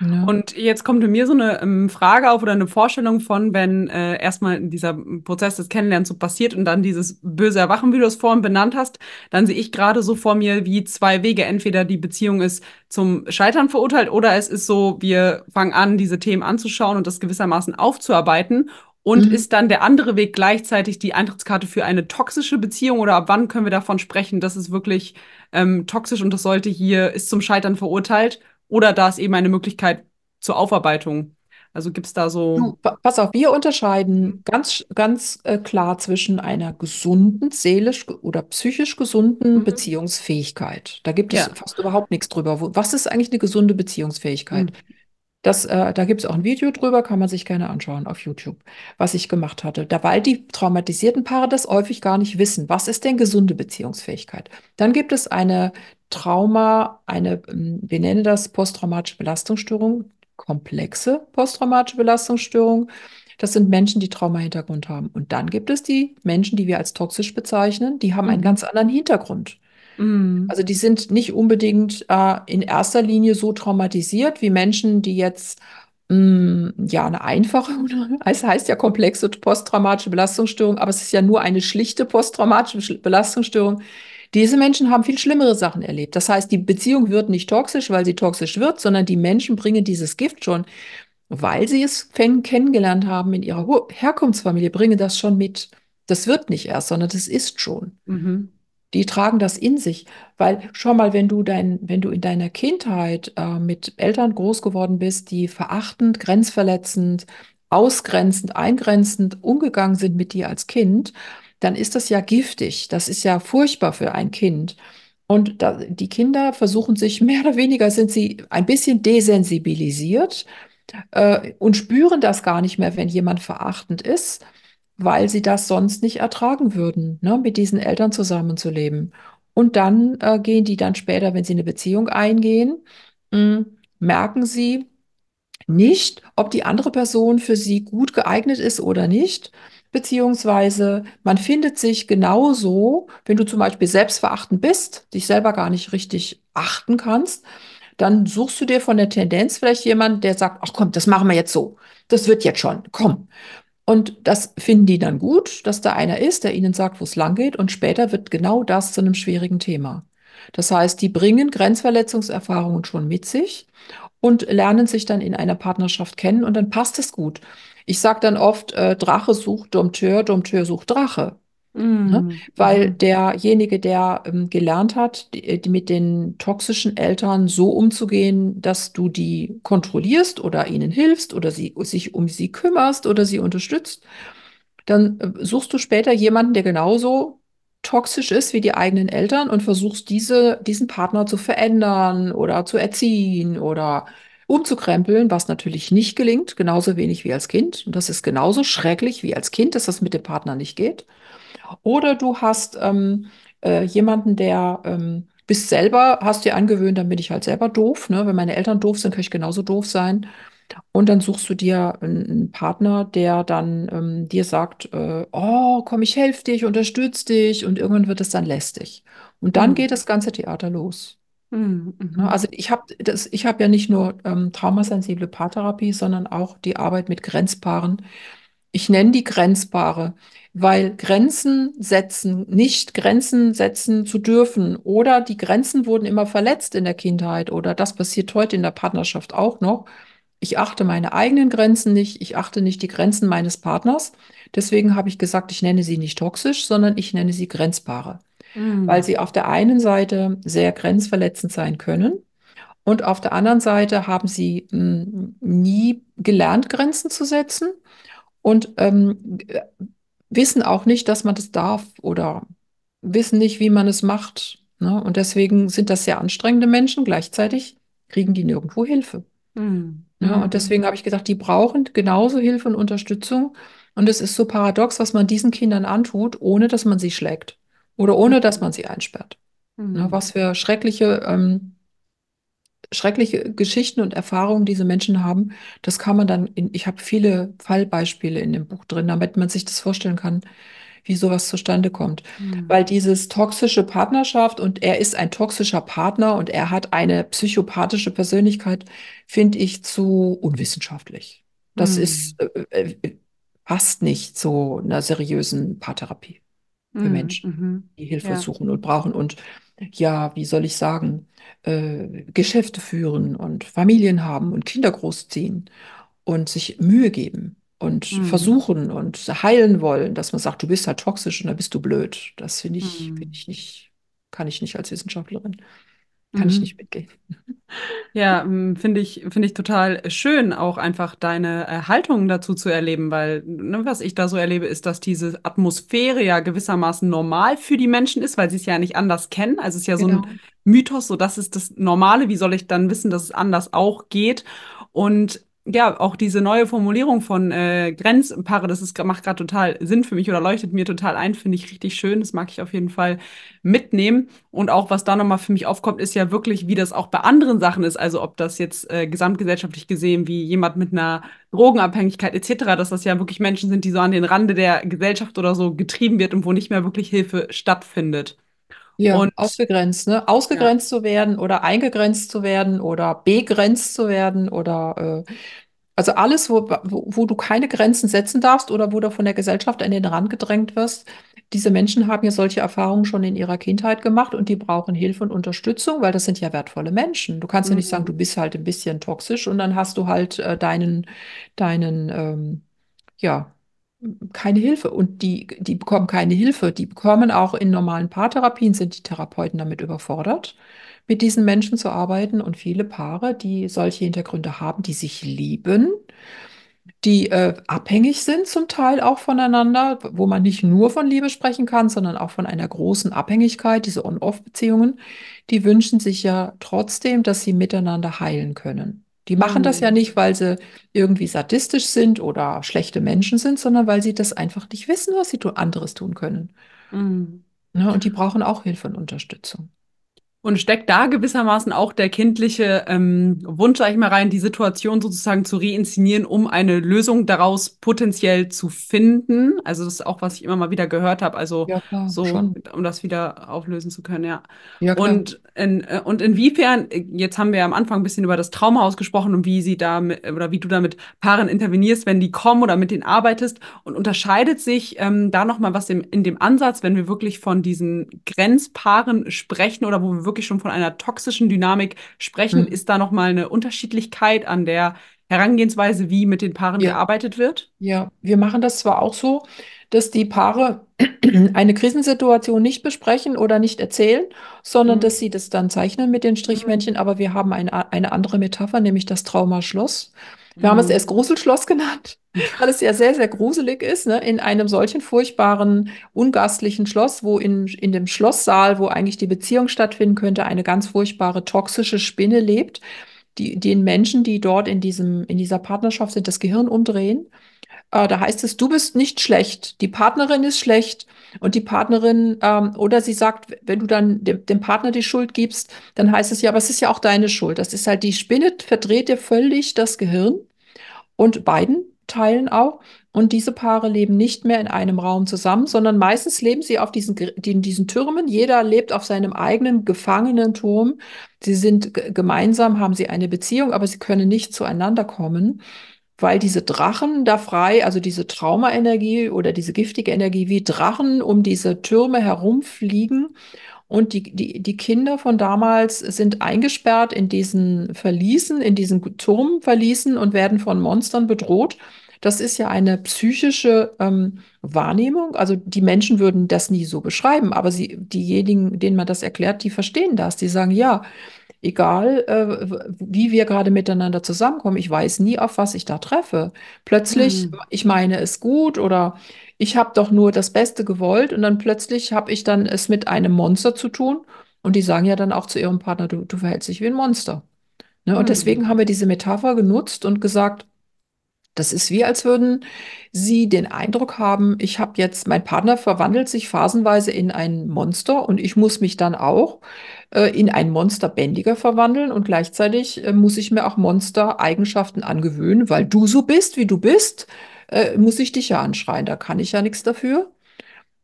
Ja. Und jetzt kommt mir so eine ähm, Frage auf oder eine Vorstellung von, wenn äh, erstmal dieser Prozess des Kennenlernens so passiert und dann dieses böse Erwachen, wie du es vorhin benannt hast, dann sehe ich gerade so vor mir wie zwei Wege. Entweder die Beziehung ist zum Scheitern verurteilt oder es ist so, wir fangen an, diese Themen anzuschauen und das gewissermaßen aufzuarbeiten und mhm. ist dann der andere Weg gleichzeitig die Eintrittskarte für eine toxische Beziehung oder ab wann können wir davon sprechen, dass es wirklich ähm, toxisch und das sollte hier, ist zum Scheitern verurteilt oder da ist eben eine Möglichkeit zur Aufarbeitung? Also gibt es da so. Du, pass auf, wir unterscheiden ganz, ganz äh, klar zwischen einer gesunden, seelisch oder psychisch gesunden mhm. Beziehungsfähigkeit. Da gibt es ja. fast überhaupt nichts drüber. Was ist eigentlich eine gesunde Beziehungsfähigkeit? Mhm. Das, äh, da gibt es auch ein Video drüber, kann man sich gerne anschauen auf YouTube, was ich gemacht hatte. Da, weil die traumatisierten Paare das häufig gar nicht wissen. Was ist denn gesunde Beziehungsfähigkeit? Dann gibt es eine Trauma, eine, ähm, wir nennen das posttraumatische Belastungsstörung, komplexe posttraumatische Belastungsstörung. Das sind Menschen, die Trauma-Hintergrund haben. Und dann gibt es die Menschen, die wir als toxisch bezeichnen, die haben einen Mhm. ganz anderen Hintergrund. Mhm. Also die sind nicht unbedingt äh, in erster Linie so traumatisiert wie Menschen, die jetzt mh, ja eine einfache, *laughs* es heißt ja komplexe posttraumatische Belastungsstörung, aber es ist ja nur eine schlichte posttraumatische Belastungsstörung. Diese Menschen haben viel schlimmere Sachen erlebt. Das heißt, die Beziehung wird nicht toxisch, weil sie toxisch wird, sondern die Menschen bringen dieses Gift schon, weil sie es kennengelernt haben in ihrer Herkunftsfamilie, bringen das schon mit. Das wird nicht erst, sondern das ist schon. Mhm. Die tragen das in sich, weil schau mal, wenn du dein, wenn du in deiner Kindheit äh, mit Eltern groß geworden bist, die verachtend, grenzverletzend, ausgrenzend, eingrenzend umgegangen sind mit dir als Kind, dann ist das ja giftig. Das ist ja furchtbar für ein Kind. Und da, die Kinder versuchen sich *laughs* mehr oder weniger sind sie ein bisschen desensibilisiert äh, und spüren das gar nicht mehr, wenn jemand verachtend ist weil sie das sonst nicht ertragen würden, ne, mit diesen Eltern zusammenzuleben. Und dann äh, gehen die dann später, wenn sie eine Beziehung eingehen, mh, merken sie nicht, ob die andere Person für sie gut geeignet ist oder nicht. Beziehungsweise man findet sich genauso, wenn du zum Beispiel selbstverachtend bist, dich selber gar nicht richtig achten kannst, dann suchst du dir von der Tendenz vielleicht jemanden, der sagt, ach komm, das machen wir jetzt so. Das wird jetzt schon, komm. Und das finden die dann gut, dass da einer ist, der ihnen sagt, wo es lang geht. Und später wird genau das zu einem schwierigen Thema. Das heißt, die bringen Grenzverletzungserfahrungen schon mit sich und lernen sich dann in einer Partnerschaft kennen und dann passt es gut. Ich sage dann oft, äh, Drache sucht Dompteur, Dompteur sucht Drache. Ne? Mhm. Weil derjenige, der ähm, gelernt hat, die, die mit den toxischen Eltern so umzugehen, dass du die kontrollierst oder ihnen hilfst oder sie, sich um sie kümmerst oder sie unterstützt, dann äh, suchst du später jemanden, der genauso toxisch ist wie die eigenen Eltern und versuchst diese, diesen Partner zu verändern oder zu erziehen oder umzukrempeln, was natürlich nicht gelingt, genauso wenig wie als Kind. Und das ist genauso schrecklich wie als Kind, dass das mit dem Partner nicht geht. Oder du hast ähm, äh, jemanden, der ähm, bist selber, hast dir angewöhnt, dann bin ich halt selber doof. Ne? Wenn meine Eltern doof sind, kann ich genauso doof sein. Und dann suchst du dir einen, Partner, der dann ähm, dir sagt, äh, oh, komm, ich helfe dir, ich unterstütze dich. Und irgendwann wird es dann lästig. Und dann Mhm. geht das ganze Theater los. Mhm. Ne? Mhm. Also ich habe ich habe ja nicht nur ähm, traumasensible Paartherapie, sondern auch die Arbeit mit Grenzpaaren. Ich nenne die Grenzpaare, weil Grenzen setzen, nicht Grenzen setzen zu dürfen oder die Grenzen wurden immer verletzt in der Kindheit oder das passiert heute in der Partnerschaft auch noch. Ich achte meine eigenen Grenzen nicht, ich achte nicht die Grenzen meines Partners. Deswegen habe ich gesagt, ich nenne sie nicht toxisch, sondern ich nenne sie Grenzpaare weil Mhm. sie auf der einen Seite sehr grenzverletzend sein können und auf der anderen Seite haben sie mh, nie gelernt, Grenzen zu setzen und ähm, äh, wissen auch nicht, dass man das darf oder wissen nicht, wie man es macht. Ne? Und deswegen sind das sehr anstrengende Menschen. Gleichzeitig kriegen die nirgendwo Hilfe. Mhm. Ja, Mhm. und deswegen habe ich gesagt, die brauchen genauso Hilfe und Unterstützung. Und es ist so paradox, was man diesen Kindern antut, ohne dass man sie schlägt oder ohne dass man sie einsperrt. Ne, Mhm. was für schreckliche, ähm, schreckliche Geschichten und Erfahrungen diese Menschen haben, das kann man dann in, ich habe viele Fallbeispiele in dem Buch drin, damit man sich das vorstellen kann, wie sowas zustande kommt. Mhm. Weil dieses toxische Partnerschaft und er ist ein toxischer Partner und er hat eine psychopathische Persönlichkeit, finde ich zu unwissenschaftlich. Das Mhm. ist, äh, äh, passt nicht zu einer seriösen Paartherapie für Mhm. Menschen, die Hilfe Ja. suchen und brauchen und ja, wie soll ich sagen, äh, Geschäfte führen und Familien haben und Kinder großziehen und sich Mühe geben und Mhm. versuchen und heilen wollen, dass man sagt, du bist halt toxisch und dann bist du blöd. Das finde ich, Mhm. finde ich nicht, kann ich nicht als Wissenschaftlerin, kann ich Mhm. nicht mitgehen. *laughs* Ja, m, finde ich, finde ich total schön, auch einfach deine äh, Haltung dazu zu erleben, weil ne, was ich da so erlebe, ist, dass diese Atmosphäre ja gewissermaßen normal für die Menschen ist, weil sie es ja nicht anders kennen. Also es ist ja so ein Genau. Mythos, so das ist das Normale. Wie soll ich dann wissen, dass es anders auch geht? Und ja, auch diese neue Formulierung von äh, Grenzpaare, das ist, macht gerade total Sinn für mich oder leuchtet mir total ein, finde ich richtig schön. Das mag ich auf jeden Fall mitnehmen. Und auch was da nochmal für mich aufkommt, ist ja wirklich, wie das auch bei anderen Sachen ist. Also ob das jetzt äh, gesamtgesellschaftlich gesehen, wie jemand mit einer Drogenabhängigkeit etc., dass das ja wirklich Menschen sind, die so an den Rande der Gesellschaft oder so getrieben wird und wo nicht mehr wirklich Hilfe stattfindet. Ja, und, ausgegrenzt, ne? Ausgegrenzt ja. zu werden oder eingegrenzt zu werden oder begrenzt zu werden oder äh, also alles, wo, wo, wo du keine Grenzen setzen darfst oder wo du von der Gesellschaft an den Rand gedrängt wirst. Diese Menschen haben ja solche Erfahrungen schon in ihrer Kindheit gemacht und die brauchen Hilfe und Unterstützung, weil das sind ja wertvolle Menschen. Du kannst mhm. ja nicht sagen, du mhm. bist halt ein bisschen toxisch und dann hast du halt äh, deinen, deinen, ähm, ja, keine Hilfe und die, die bekommen keine Hilfe. Die bekommen auch in normalen Paartherapien, sind die Therapeuten damit überfordert, mit diesen Menschen zu arbeiten. Und viele Paare, die solche Hintergründe haben, die sich lieben, die äh, abhängig sind zum Teil auch voneinander, wo man nicht nur von Liebe sprechen kann, sondern auch von einer großen Abhängigkeit, diese On-Off-Beziehungen, die wünschen sich ja trotzdem, dass sie miteinander heilen können. Die machen das ja mhm. nicht, weil sie irgendwie sadistisch sind oder schlechte Menschen sind, sondern weil sie das einfach nicht wissen, was sie anderes tun können. Mhm. Ja, und die brauchen auch Hilfe und Unterstützung. Und steckt da gewissermaßen auch der kindliche ähm, Wunsch, sag ich mal, rein, die Situation sozusagen zu reinszenieren, um eine Lösung daraus potenziell zu finden? Also das ist auch, was ich immer mal wieder gehört habe. Also ja, klar, so, schon. um das wieder auflösen zu können, ja. ja klar. und, in, äh, und inwiefern, jetzt haben wir ja am Anfang ein bisschen über das Traumhaus gesprochen und wie sie da mit, oder wie du da mit Paaren intervenierst, wenn die kommen oder mit denen arbeitest. Und unterscheidet sich ähm, da nochmal was im, in dem Ansatz, wenn wir wirklich von diesen Grenzpaaren sprechen oder wo wir wirklich wirklich schon von einer toxischen Dynamik sprechen. Mhm. Ist da nochmal eine Unterschiedlichkeit an der Herangehensweise, wie mit den Paaren ja. gearbeitet wird? Ja, wir machen das zwar auch so, dass die Paare *clears throat* eine Krisensituation nicht besprechen oder nicht erzählen, sondern mhm. dass sie das dann zeichnen mit den Strichmännchen. Mhm. Aber wir haben eine, eine andere Metapher, nämlich das Traumaschloss. Wir mhm. haben es mhm. erst Gruselschloss genannt, weil es ja sehr, sehr gruselig ist, ne? in einem solchen furchtbaren, ungastlichen Schloss, wo in, in dem Schlosssaal, wo eigentlich die Beziehung stattfinden könnte, eine ganz furchtbare toxische Spinne lebt, die den Menschen, die dort in, diesem, in dieser Partnerschaft sind, das Gehirn umdrehen. Äh, da heißt es, du bist nicht schlecht, die Partnerin ist schlecht und die Partnerin, ähm, oder sie sagt, wenn du dann dem, dem, Partner die Schuld gibst, dann heißt es ja, aber es ist ja auch deine Schuld. Das ist halt, die Spinne verdreht dir völlig das Gehirn und beiden teilen auch. Und diese Paare leben nicht mehr in einem Raum zusammen, sondern meistens leben sie auf diesen, in diesen Türmen. Jeder lebt auf seinem eigenen gefangenen Turm. Sie sind gemeinsam, haben sie eine Beziehung, aber sie können nicht zueinander kommen weil diese Drachen da frei, also diese Traumaenergie oder diese giftige Energie wie Drachen um diese Türme herumfliegen. Und die, die, die Kinder von damals sind eingesperrt in diesen Verließen, in diesen Turmverließen und werden von Monstern bedroht. Das ist ja eine psychische ähm, Wahrnehmung. Also die Menschen würden das nie so beschreiben, aber sie, diejenigen, denen man das erklärt, die verstehen das. Die sagen, ja, egal äh, wie wir gerade miteinander zusammenkommen, ich weiß nie, auf was ich da treffe. Plötzlich, mhm. ich meine es gut oder ich habe doch nur das Beste gewollt und dann plötzlich habe ich dann es mit einem Monster zu tun und die sagen ja dann auch zu ihrem Partner, du, du verhältst dich wie ein Monster. Ne? Mhm. Und deswegen haben wir diese Metapher genutzt und gesagt, das ist wie, als würden Sie den Eindruck haben, ich habe jetzt, mein Partner verwandelt sich phasenweise in ein Monster und ich muss mich dann auch äh, in ein Monsterbändiger verwandeln und gleichzeitig äh, muss ich mir auch Monster-Eigenschaften angewöhnen, weil du so bist, wie du bist, äh, muss ich dich ja anschreien, da kann ich ja nichts dafür.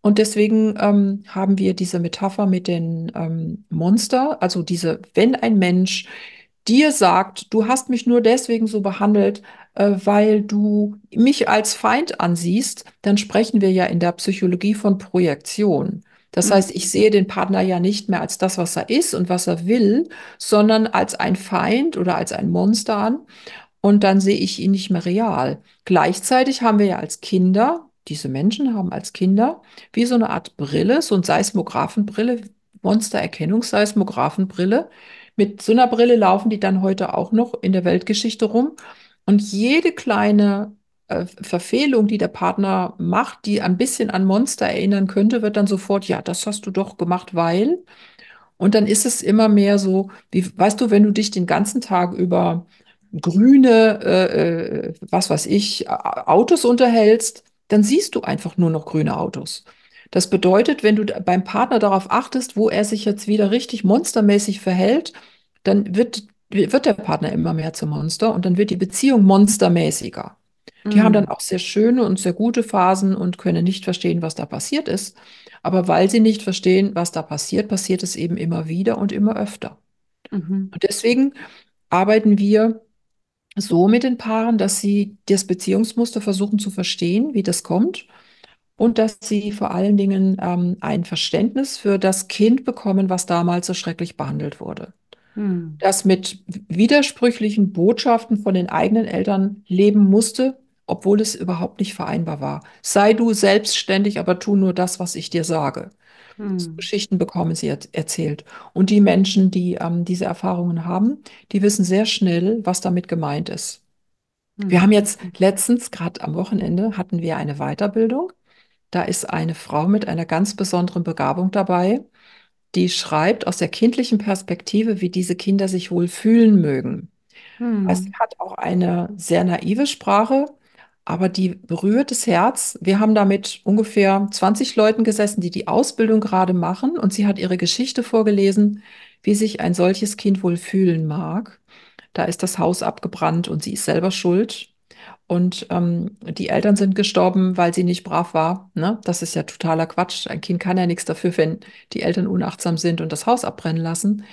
Und deswegen ähm, haben wir diese Metapher mit den ähm, Monster, also diese, wenn ein Mensch dir sagt, du hast mich nur deswegen so behandelt, äh, weil du mich als Feind ansiehst, dann sprechen wir ja in der Psychologie von Projektion. Das mhm. heißt, ich sehe den Partner ja nicht mehr als das, was er ist und was er will, sondern als ein Feind oder als ein Monster an. Und dann sehe ich ihn nicht mehr real. Gleichzeitig haben wir ja als Kinder, diese Menschen haben als Kinder wie so eine Art Brille, so ein Seismographenbrille, Monstererkennungsseismographenbrille. Mit so einer Brille laufen die dann heute auch noch in der Weltgeschichte rum. Und jede kleine äh, Verfehlung, die der Partner macht, die ein bisschen an Monster erinnern könnte, wird dann sofort, ja, das hast du doch gemacht, weil. Und dann ist es immer mehr so, wie, weißt du, wenn du dich den ganzen Tag über grüne, äh, äh, was weiß ich, Autos unterhältst, dann siehst du einfach nur noch grüne Autos. Das bedeutet, wenn du beim Partner darauf achtest, wo er sich jetzt wieder richtig monstermäßig verhält, dann wird, wird der Partner immer mehr zum Monster und dann wird die Beziehung monstermäßiger. Die mhm. haben dann auch sehr schöne und sehr gute Phasen und können nicht verstehen, was da passiert ist. Aber weil sie nicht verstehen, was da passiert, passiert es eben immer wieder und immer öfter. Mhm. Und deswegen arbeiten wir so mit den Paaren, dass sie das Beziehungsmuster versuchen zu verstehen, wie das kommt. Und dass sie vor allen Dingen ähm, ein Verständnis für das Kind bekommen, was damals so schrecklich behandelt wurde. Hm. Das mit widersprüchlichen Botschaften von den eigenen Eltern leben musste, obwohl es überhaupt nicht vereinbar war. Sei du selbstständig, aber tu nur das, was ich dir sage. Hm. Geschichten bekommen sie erzählt. Und die Menschen, die ähm, diese Erfahrungen haben, die wissen sehr schnell, was damit gemeint ist. Hm. Wir haben jetzt letztens, gerade am Wochenende, hatten wir eine Weiterbildung. Da ist eine Frau mit einer ganz besonderen Begabung dabei, die schreibt aus der kindlichen Perspektive, wie diese Kinder sich wohl fühlen mögen. Hm. Also sie hat auch eine sehr naive Sprache, aber die berührt das Herz. Wir haben da mit ungefähr 20 Leuten gesessen, die die Ausbildung gerade machen und sie hat ihre Geschichte vorgelesen, wie sich ein solches Kind wohl fühlen mag. Da ist das Haus abgebrannt und sie ist selber schuld. Und ähm, die Eltern sind gestorben, weil sie nicht brav war. Ne? Das ist ja totaler Quatsch. Ein Kind kann ja nichts dafür, wenn die Eltern unachtsam sind und das Haus abbrennen lassen.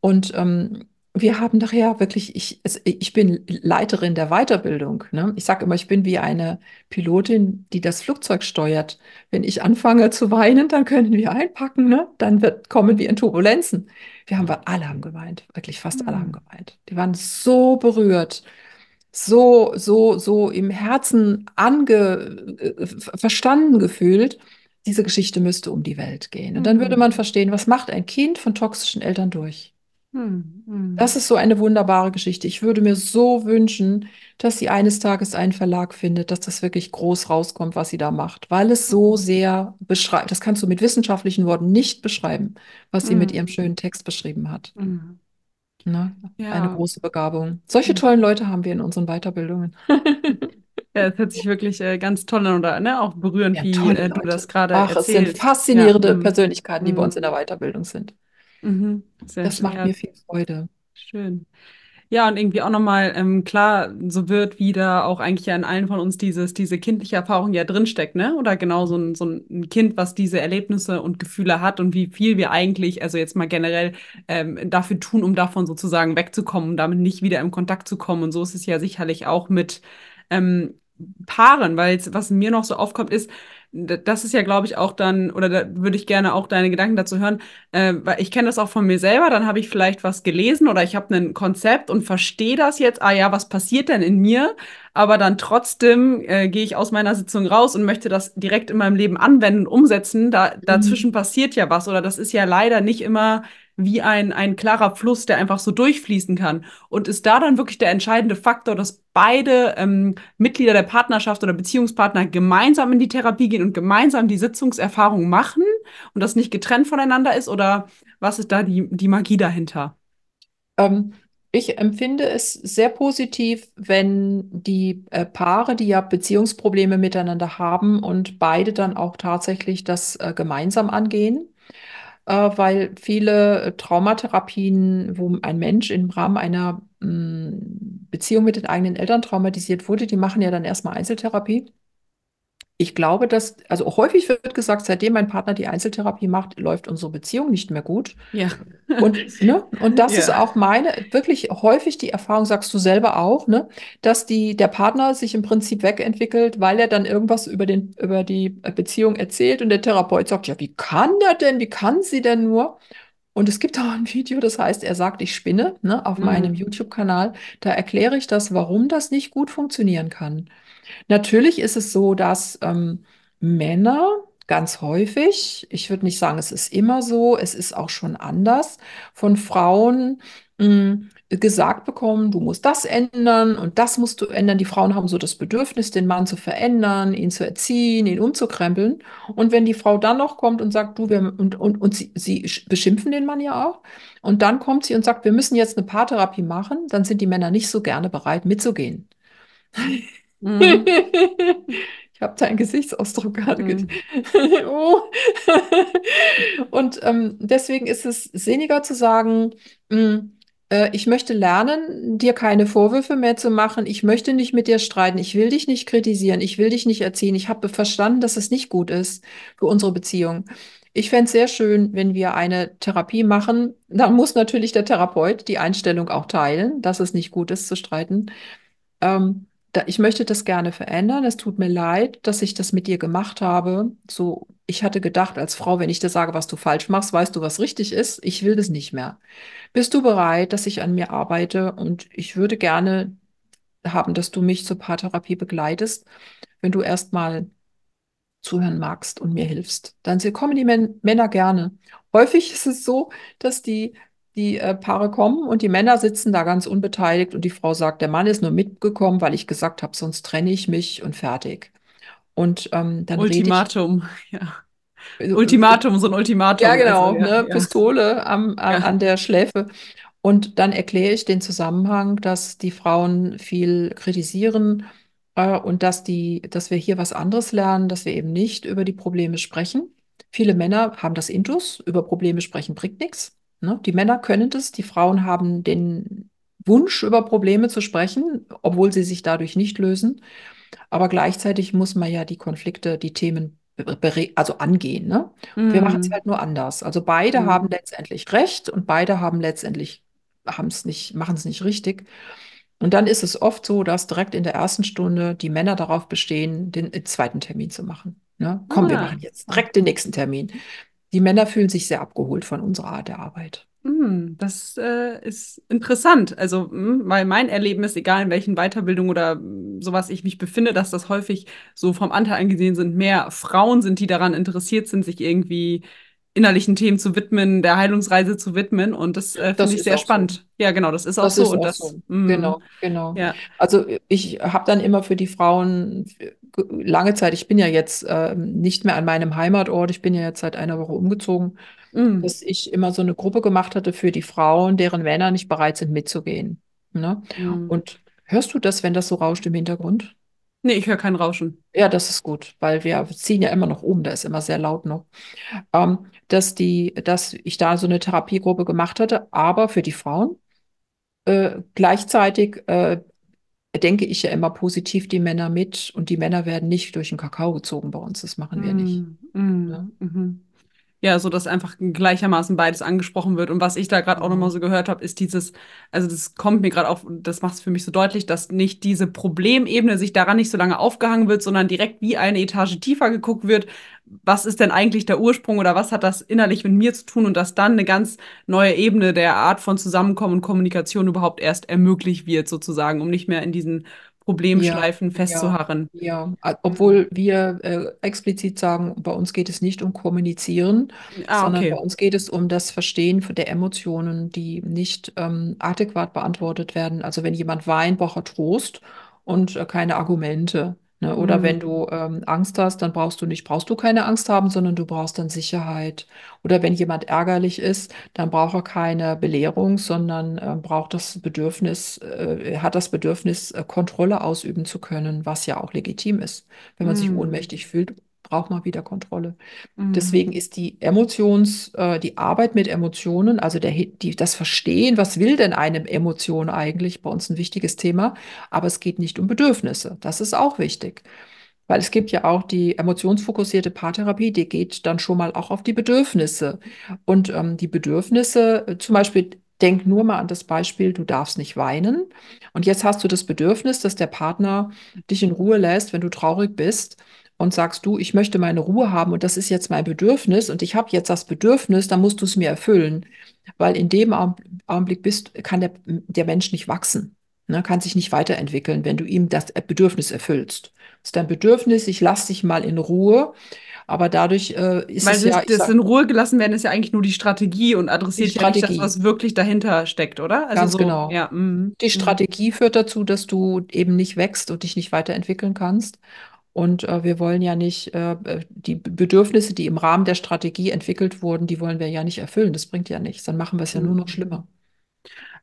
Und ähm, wir haben nachher wirklich, ich, ich bin Leiterin der Weiterbildung. Ne? Ich sage immer, ich bin wie eine Pilotin, die das Flugzeug steuert. Wenn ich anfange zu weinen, dann können wir einpacken, ne? dann wird, kommen wir in Turbulenzen. Wir haben, alle haben geweint, wirklich fast mhm. alle haben hm. geweint. Die waren so berührt, so, so, so im Herzen ange, äh, verstanden gefühlt. Diese Geschichte müsste um die Welt gehen. Und dann würde hm. man verstehen, was macht ein Kind von toxischen Eltern durch? Hm, hm. Das ist so eine wunderbare Geschichte. Ich würde mir so wünschen, dass sie eines Tages einen Verlag findet, dass das wirklich groß rauskommt, was sie da macht, weil es so hm. sehr beschreibt. Das kannst du mit wissenschaftlichen Worten nicht beschreiben, was sie mit hm. ihrem schönen Text beschrieben hat. Mhm. Ne? Ja. Eine große Begabung. Solche tollen Leute haben wir in unseren Weiterbildungen. *laughs* Ja, es hört sich wirklich äh, ganz toll an oder ne, auch berührend, ja, wie äh, du das gerade Ach, erzählst. es sind faszinierende ja. Persönlichkeiten, die bei uns in der Weiterbildung sind. Mhm. das schön, macht ja. mir viel Freude. Schön. Ja, und irgendwie auch nochmal ähm, klar, so wird wieder auch eigentlich ja in allen von uns dieses, diese kindliche Erfahrung ja drinsteckt, ne? Oder genau so ein, so ein Kind, was diese Erlebnisse und Gefühle hat und wie viel wir eigentlich, also jetzt mal generell, ähm, dafür tun, um davon sozusagen wegzukommen, damit nicht wieder in Kontakt zu kommen. Und so ist es ja sicherlich auch mit ähm, Paaren, weil was mir noch so aufkommt, ist, das ist ja, glaube ich, auch dann, oder da würde ich gerne auch deine Gedanken dazu hören, äh, weil ich kenne das auch von mir selber, dann habe ich vielleicht was gelesen oder ich habe ein Konzept und verstehe das jetzt, ah ja, was passiert denn in mir? Aber dann trotzdem äh, gehe ich aus meiner Sitzung raus und möchte das direkt in meinem Leben anwenden, umsetzen. Da, dazwischen mhm. passiert ja was oder das ist ja leider nicht immer wie ein, ein klarer Fluss, der einfach so durchfließen kann. Und ist da dann wirklich der entscheidende Faktor, dass beide ähm, Mitglieder der Partnerschaft oder Beziehungspartner gemeinsam in die Therapie gehen und gemeinsam die Sitzungserfahrung machen und das nicht getrennt voneinander ist? Oder was ist da die, die Magie dahinter? Ähm, ich empfinde es sehr positiv, wenn die äh, Paare, die ja Beziehungsprobleme miteinander haben und beide dann auch tatsächlich das äh, gemeinsam angehen weil viele Traumatherapien, wo ein Mensch im Rahmen einer mm, Beziehung mit den eigenen Eltern traumatisiert wurde, die machen ja dann erstmal Einzeltherapie. Ich glaube, dass, also häufig wird gesagt, seitdem mein Partner die Einzeltherapie macht, läuft unsere Beziehung nicht mehr gut. Ja. Und, ne, und das ja. ist auch meine, wirklich häufig die Erfahrung, sagst du selber auch, ne, dass die, der Partner sich im Prinzip wegentwickelt, weil er dann irgendwas über, den, über die Beziehung erzählt und der Therapeut sagt, ja, wie kann der denn, wie kann sie denn nur? Und es gibt auch ein Video, das heißt, er sagt, ich spinne, ne, auf mhm. meinem YouTube-Kanal. Da erkläre ich das, warum das nicht gut funktionieren kann. Natürlich ist es so, dass ähm, Männer ganz häufig, ich würde nicht sagen, es ist immer so, es ist auch schon anders, von Frauen mh, hm, gesagt bekommen, du musst das ändern und das musst du ändern. Die Frauen haben so das Bedürfnis, den Mann zu verändern, ihn zu erziehen, ihn umzukrempeln. Und wenn die Frau dann noch kommt und sagt, du, wir, und, und, und sie, sie beschimpfen den Mann ja auch, und dann kommt sie und sagt, wir müssen jetzt eine Paartherapie machen, dann sind die Männer nicht so gerne bereit, mitzugehen. Mhm. *laughs* Ich habe deinen Gesichtsausdruck gerade mhm. *laughs* oh. Und ähm, deswegen ist es sinniger zu sagen, mh, hm, äh, ich möchte lernen, dir keine Vorwürfe mehr zu machen. Ich möchte nicht mit dir streiten. Ich will dich nicht kritisieren. Ich will dich nicht erziehen. Ich habe verstanden, dass es nicht gut ist für unsere Beziehung. Ich fände es sehr schön, wenn wir eine Therapie machen. Dann muss natürlich der Therapeut die Einstellung auch teilen, dass es nicht gut ist zu streiten. Ähm, da, ich möchte das gerne verändern. Es tut mir leid, dass ich das mit dir gemacht habe. So, ich hatte gedacht, als Frau, wenn ich dir sage, was du falsch machst, weißt du, was richtig ist. Ich will das nicht mehr. Bist du bereit, dass ich an mir arbeite? Und ich würde gerne haben, dass du mich zur Paartherapie begleitest, wenn du erstmal zuhören magst und mir hilfst. Dann kommen die Män Männer gerne. Häufig ist es so, dass die, die äh, Paare kommen und die Männer sitzen da ganz unbeteiligt und die Frau sagt, der Mann ist nur mitgekommen, weil ich gesagt habe, sonst trenne ich mich und fertig. Und ähm, dann Ultimatum, ich, ja. Ultimatum, so ein Ultimatum. Ja, genau, also, ja, ne? Ja. Pistole am, ja. an der Schläfe. Und dann erkläre ich den Zusammenhang, dass die Frauen viel kritisieren äh, und dass die, dass wir hier was anderes lernen, dass wir eben nicht über die Probleme sprechen. Viele Männer haben das Intus, über Probleme sprechen bringt nichts. Ne? Die Männer können das, die Frauen haben den Wunsch, über Probleme zu sprechen, obwohl sie sich dadurch nicht lösen. Aber gleichzeitig muss man ja die Konflikte, die Themen also angehen. Ne? Mm. Wir machen es mhm. halt nur anders. Also beide mm. haben letztendlich recht und beide haben letztendlich haben es nicht, machen es nicht richtig. Und dann ist es oft so, dass direkt in der ersten Stunde die Männer darauf bestehen, den zweiten Termin zu machen. Ne? Komm, ah. wir machen jetzt direkt den nächsten Termin. Die Männer fühlen sich sehr abgeholt von unserer Art der Arbeit. Mm, das äh, ist interessant. Also, mm, weil mein Erleben ist, egal in welchen Weiterbildungen oder mm, sowas ich mich befinde, dass das häufig so vom Anteil angesehen sind, mehr Frauen sind, die daran interessiert sind, sich irgendwie innerlichen Themen zu widmen, der Heilungsreise zu widmen. Und das äh, finde ich sehr spannend. So. Ja, genau, das ist auch das so. Ist und das, so. Mm, genau, genau. Ja. Also ich habe dann immer für die Frauen lange Zeit, ich bin ja jetzt äh, nicht mehr an meinem Heimatort, ich bin ja jetzt seit einer Woche umgezogen mhm. dass ich immer so eine Gruppe gemacht hatte für die Frauen, deren Männer nicht bereit sind mitzugehen. Ne? Mhm. Und hörst du das, wenn das so rauscht im Hintergrund? Nee, ich höre kein Rauschen. Ja, das ist gut, weil wir ziehen ja immer noch um, da ist immer sehr laut noch. Ähm, dass, die, dass ich da so eine Therapiegruppe gemacht hatte, aber für die Frauen. Äh, gleichzeitig äh, denke ich ja immer positiv die Männer mit und die Männer werden nicht durch den Kakao gezogen bei uns. Das machen wir nicht. Mm, ja? mm, ja, so dass einfach gleichermaßen beides angesprochen wird. Und was ich da gerade auch nochmal mhm. so gehört habe, ist dieses, also das kommt mir gerade auf, das macht es für mich so deutlich, dass nicht diese Problemebene sich daran nicht so lange aufgehangen wird, sondern direkt wie eine Etage tiefer geguckt wird, was ist denn eigentlich der Ursprung oder was hat das innerlich mit mir zu tun und dass dann eine ganz neue Ebene der Art von Zusammenkommen und Kommunikation überhaupt erst ermöglicht wird, sozusagen, um nicht mehr in diesen Problemschleifen ja, festzuharren. Ja, ja, obwohl wir äh, explizit sagen, bei uns geht es nicht um Kommunizieren, ah, sondern okay. bei uns geht es um das Verstehen der Emotionen, die nicht ähm, adäquat beantwortet werden. Also wenn jemand weint, braucht er Trost und äh, keine Argumente. Ne? Oder mhm. wenn du ähm, Angst hast, dann brauchst du nicht, brauchst du keine Angst haben, sondern du brauchst dann Sicherheit. Oder wenn jemand ärgerlich ist, dann braucht er keine Belehrung, sondern äh, braucht das Bedürfnis, äh, hat das Bedürfnis, äh, Kontrolle ausüben zu können, was ja auch legitim ist. Wenn man mhm. sich ohnmächtig fühlt, braucht man wieder Kontrolle. Mhm. Deswegen ist die Emotions, äh, die Arbeit mit Emotionen, also der, die, das Verstehen, was will denn eine Emotion eigentlich, bei uns ein wichtiges Thema. Aber es geht nicht um Bedürfnisse. Das ist auch wichtig. Weil es gibt ja auch die emotionsfokussierte Paartherapie, die geht dann schon mal auch auf die Bedürfnisse. Und ähm, die Bedürfnisse, äh, zum Beispiel, denk nur mal an das Beispiel, du darfst nicht weinen. Und jetzt hast du das Bedürfnis, dass der Partner dich in Ruhe lässt, wenn du traurig bist und sagst du, ich möchte meine Ruhe haben und das ist jetzt mein Bedürfnis und ich habe jetzt das Bedürfnis, dann musst du es mir erfüllen. Weil in dem Augenblick bist, kann der, der Mensch nicht wachsen. Ne, kann sich nicht weiterentwickeln, wenn du ihm das Bedürfnis erfüllst. Das ist dein Bedürfnis, ich lasse dich mal in Ruhe. Aber dadurch äh, ist Weil es ja, das sag, in Ruhe gelassen werden ist ja eigentlich nur die Strategie und adressiert Die ja nicht das, Strategie. was wirklich dahinter steckt, oder? Also Ganz so, genau. ja. mhm, die mhm. Strategie führt dazu, dass du eben nicht wächst und dich nicht weiterentwickeln kannst. Und äh, wir wollen ja nicht äh, die Bedürfnisse, die im Rahmen der Strategie entwickelt wurden, die wollen wir ja nicht erfüllen. Das bringt ja nichts. Dann machen wir es ja nur noch Mhm. schlimmer.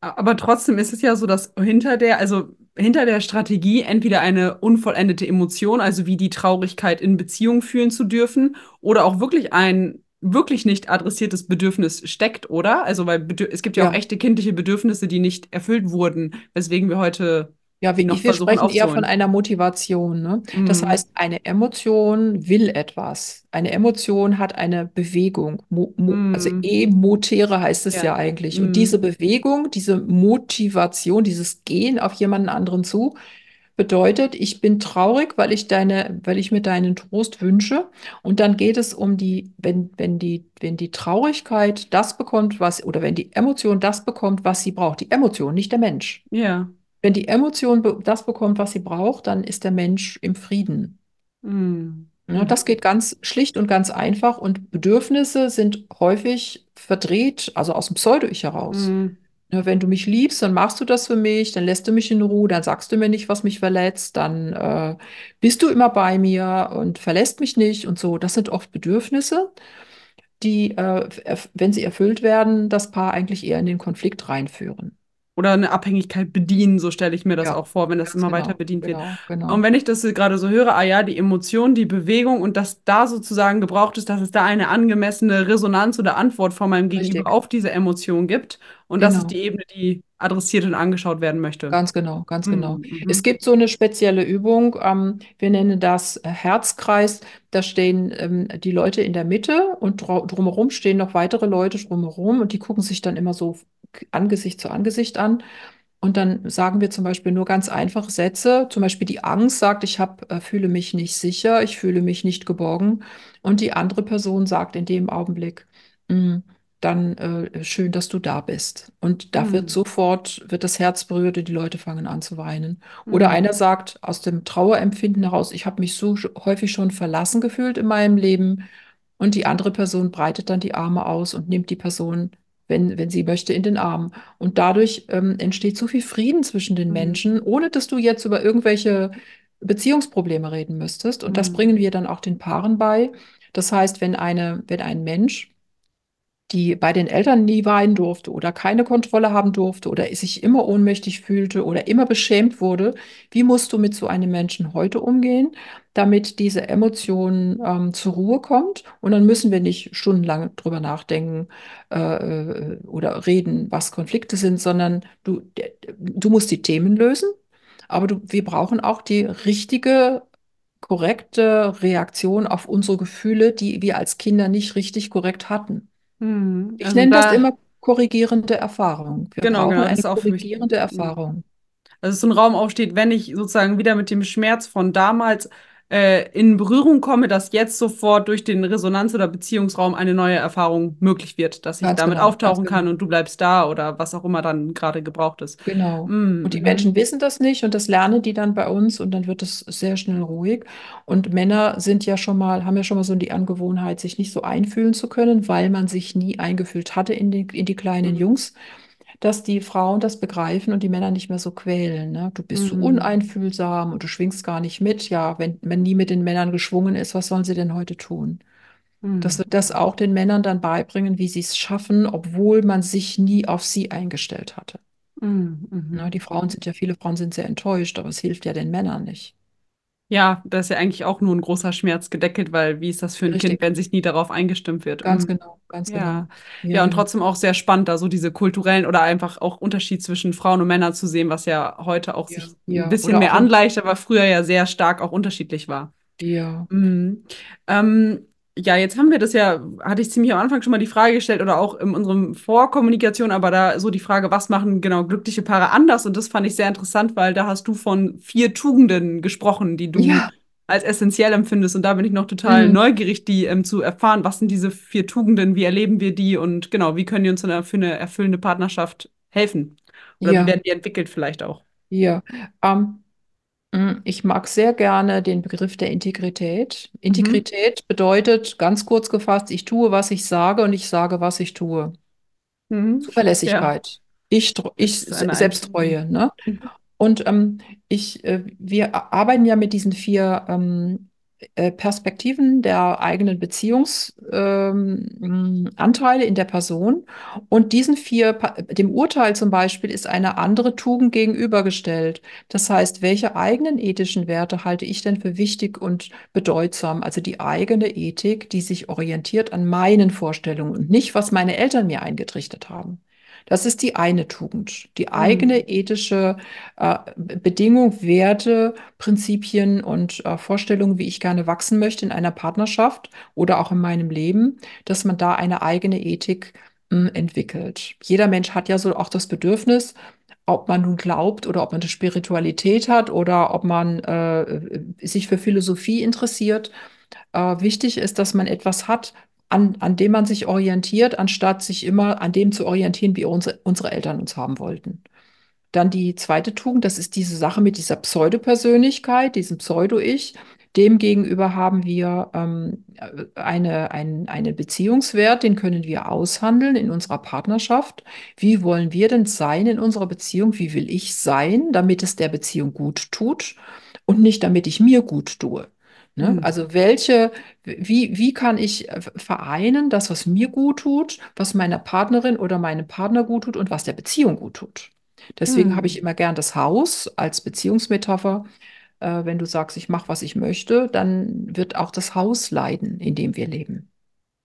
Aber trotzdem ist es ja so, dass hinter der, also hinter der Strategie entweder eine unvollendete Emotion, also wie die Traurigkeit in Beziehung fühlen zu dürfen, oder auch wirklich ein wirklich nicht adressiertes Bedürfnis steckt, oder? Also, weil es gibt ja auch Ja. echte kindliche Bedürfnisse, die nicht erfüllt wurden, weswegen wir heute Ja, wir, noch wir sprechen eher von einer Motivation. Ne? Das Mhm. heißt, eine Emotion will etwas. Eine Emotion hat eine Bewegung. Mo, also Mhm. emotere heißt es Ja. ja eigentlich. Und Mhm. diese Bewegung, diese Motivation, dieses Gehen auf jemanden anderen zu, bedeutet, ich bin traurig, weil ich deine, weil ich mir deinen Trost wünsche. Und dann geht es um die, wenn, wenn die, wenn die Traurigkeit das bekommt, was, oder wenn die Emotion das bekommt, was sie braucht. Die Emotion, nicht der Mensch. Ja. Wenn die Emotion be das bekommt, was sie braucht, dann ist der Mensch im Frieden. Mhm. Ja, das geht ganz schlicht und ganz einfach. Und Bedürfnisse sind häufig verdreht, also aus dem Pseudo-Ich heraus. Mhm. Ja, wenn du mich liebst, dann machst du das für mich, dann lässt du mich in Ruhe, dann sagst du mir nicht, was mich verletzt, dann äh, bist du immer bei mir und verlässt mich nicht und so. Das sind oft Bedürfnisse, die, äh, wenn sie erfüllt werden, das Paar eigentlich eher in den Konflikt reinführen. Oder eine Abhängigkeit bedienen, so stelle ich mir das Ja, auch vor, wenn das immer genau, weiter bedient wird. genau, Und genau. wenn ich das gerade so höre, ah ja, die Emotion, die Bewegung und dass da sozusagen gebraucht ist, dass es da eine angemessene Resonanz oder Antwort von meinem Gegenüber Richtig. auf diese Emotion gibt. Und das ist Genau. die Ebene, die adressiert und angeschaut werden möchte. Ganz genau, ganz genau. Mhm, mhm. Es gibt so eine spezielle Übung, ähm, wir nennen das Herzkreis. Da stehen ähm, die Leute in der Mitte und drumherum stehen noch weitere Leute drumherum und die gucken sich dann immer so Angesicht zu Angesicht an. Und dann sagen wir zum Beispiel nur ganz einfache Sätze. Zum Beispiel die Angst sagt, ich hab, äh, fühle mich nicht sicher, ich fühle mich nicht geborgen. Und die andere Person sagt in dem Augenblick, "Mm, dann äh, schön, dass du da bist. Und da wird Mhm. sofort, wird das Herz berührt und die Leute fangen an zu weinen. Oder Mhm. einer sagt aus dem Trauerempfinden heraus, ich habe mich so häufig schon verlassen gefühlt in meinem Leben. Und die andere Person breitet dann die Arme aus und nimmt die Person, wenn, wenn sie möchte, in den Arm. Und dadurch ähm, entsteht so viel Frieden zwischen den Mhm. Menschen, ohne dass du jetzt über irgendwelche Beziehungsprobleme reden müsstest. Und das Mhm. bringen wir dann auch den Paaren bei. Das heißt, wenn eine, wenn ein Mensch die bei den Eltern nie weinen durfte oder keine Kontrolle haben durfte oder sich immer ohnmächtig fühlte oder immer beschämt wurde, wie musst du mit so einem Menschen heute umgehen, damit diese Emotion ähm, zur Ruhe kommt? Und dann müssen wir nicht stundenlang drüber nachdenken äh, äh, oder reden, was Konflikte sind, sondern du, du musst die Themen lösen, aber du, wir brauchen auch die richtige korrekte Reaktion auf unsere Gefühle, die wir als Kinder nicht richtig korrekt hatten. Mhm. Ich Also nenne das da- immer korrigierende Erfahrung. Wir Genau, genau, das ist auch mich- korrigierende Mhm. Erfahrung. Also so ein Raum aufsteht, wenn ich sozusagen wieder mit dem Schmerz von damals äh, in Berührung komme, dass jetzt sofort durch den Resonanz- oder Beziehungsraum eine neue Erfahrung möglich wird, dass ich Ganz damit genau, auftauchen ganz kann genau. und du bleibst da oder was auch immer dann gerade gebraucht ist. Genau. Mm, Und die mhm. Menschen wissen das nicht und das lernen die dann bei uns und dann wird es sehr schnell ruhig. Und Männer sind ja schon mal, haben ja schon mal so die Angewohnheit, sich nicht so einfühlen zu können, weil man sich nie eingefühlt hatte in die, in die kleinen Mhm. Jungs, dass die Frauen das begreifen und die Männer nicht mehr so quälen. Ne? Du bist so Mhm. uneinfühlsam und du schwingst gar nicht mit. Ja, wenn man nie mit den Männern geschwungen ist, was sollen sie denn heute tun? Mhm. Dass wir das auch den Männern dann beibringen, wie sie es schaffen, obwohl man sich nie auf sie eingestellt hatte. Mhm, mhm. Ne, die Frauen sind ja, viele Frauen sind sehr enttäuscht, aber es hilft ja den Männern nicht. Ja, da ist ja eigentlich auch nur ein großer Schmerz gedeckelt, weil wie ist das für ein Richtig. Kind, wenn sich nie darauf eingestimmt wird? Ganz Mm. genau, ganz Ja. genau. Ja, und trotzdem auch sehr spannend, da so diese kulturellen oder einfach auch Unterschied zwischen Frauen und Männern zu sehen, was ja heute auch Ja, sich ja. ein bisschen Oder mehr angleicht, aber früher ja sehr stark auch unterschiedlich war. Ja, Mhm. Ähm, ja, jetzt haben wir das ja, hatte ich ziemlich am Anfang schon mal die Frage gestellt oder auch in unserem Vorkommunikation, aber da so die Frage, was machen genau glückliche Paare anders? Und das fand ich sehr interessant, weil da hast du von vier Tugenden gesprochen, die du Ja. als essentiell empfindest. Und da bin ich noch total Mhm. neugierig, die ähm, zu erfahren. Was sind diese vier Tugenden? Wie erleben wir die? Und genau, wie können die uns für eine erfüllende Partnerschaft helfen? Oder Ja. wie werden die entwickelt vielleicht auch? Ja, ähm, mm, ich mag sehr gerne den Begriff der Integrität. Mhm. Integrität bedeutet ganz kurz gefasst, ich tue, was ich sage und ich sage, was ich tue. Mhm. Ja, Zuverlässigkeit. Ich, das ich Einstellung. Selbsttreue, ne? Mhm. Und ähm, ich, äh, wir arbeiten ja mit diesen vier ähm, äh, Perspektiven der eigenen Beziehungsanteile ähm, in der Person. Und diesen vier, dem Urteil zum Beispiel, ist eine andere Tugend gegenübergestellt. Das heißt, welche eigenen ethischen Werte halte ich denn für wichtig und bedeutsam? Also die eigene Ethik, die sich orientiert an meinen Vorstellungen und nicht, was meine Eltern mir eingetrichtert haben. Das ist die eine Tugend, die Mhm. eigene ethische äh, Bedingung, Werte, Prinzipien und äh, Vorstellungen, wie ich gerne wachsen möchte in einer Partnerschaft oder auch in meinem Leben, dass man da eine eigene Ethik mh, entwickelt. Jeder Mensch hat ja so auch das Bedürfnis, ob man nun glaubt oder ob man eine Spiritualität hat oder ob man äh, sich für Philosophie interessiert. Äh, wichtig ist, dass man etwas hat, an, an dem man sich orientiert, anstatt sich immer an dem zu orientieren, wie unsere, unsere Eltern uns haben wollten. Dann die zweite Tugend, das ist diese Sache mit dieser Pseudopersönlichkeit, diesem Pseudo-Ich. Demgegenüber haben wir ähm, eine, ein, einen Beziehungswert, den können wir aushandeln in unserer Partnerschaft. Wie wollen wir denn sein in unserer Beziehung? Wie will ich sein, damit es der Beziehung gut tut und nicht damit ich mir gut tue? Ne? Mhm. Also welche, wie, wie kann ich äh, vereinen, das, was mir gut tut, was meiner Partnerin oder meinem Partner gut tut und was der Beziehung gut tut? Deswegen habe ich Mhm. immer gern das Haus als Beziehungsmetapher. Äh, wenn du sagst, ich mache, was ich möchte, dann wird auch das Haus leiden, in dem wir leben.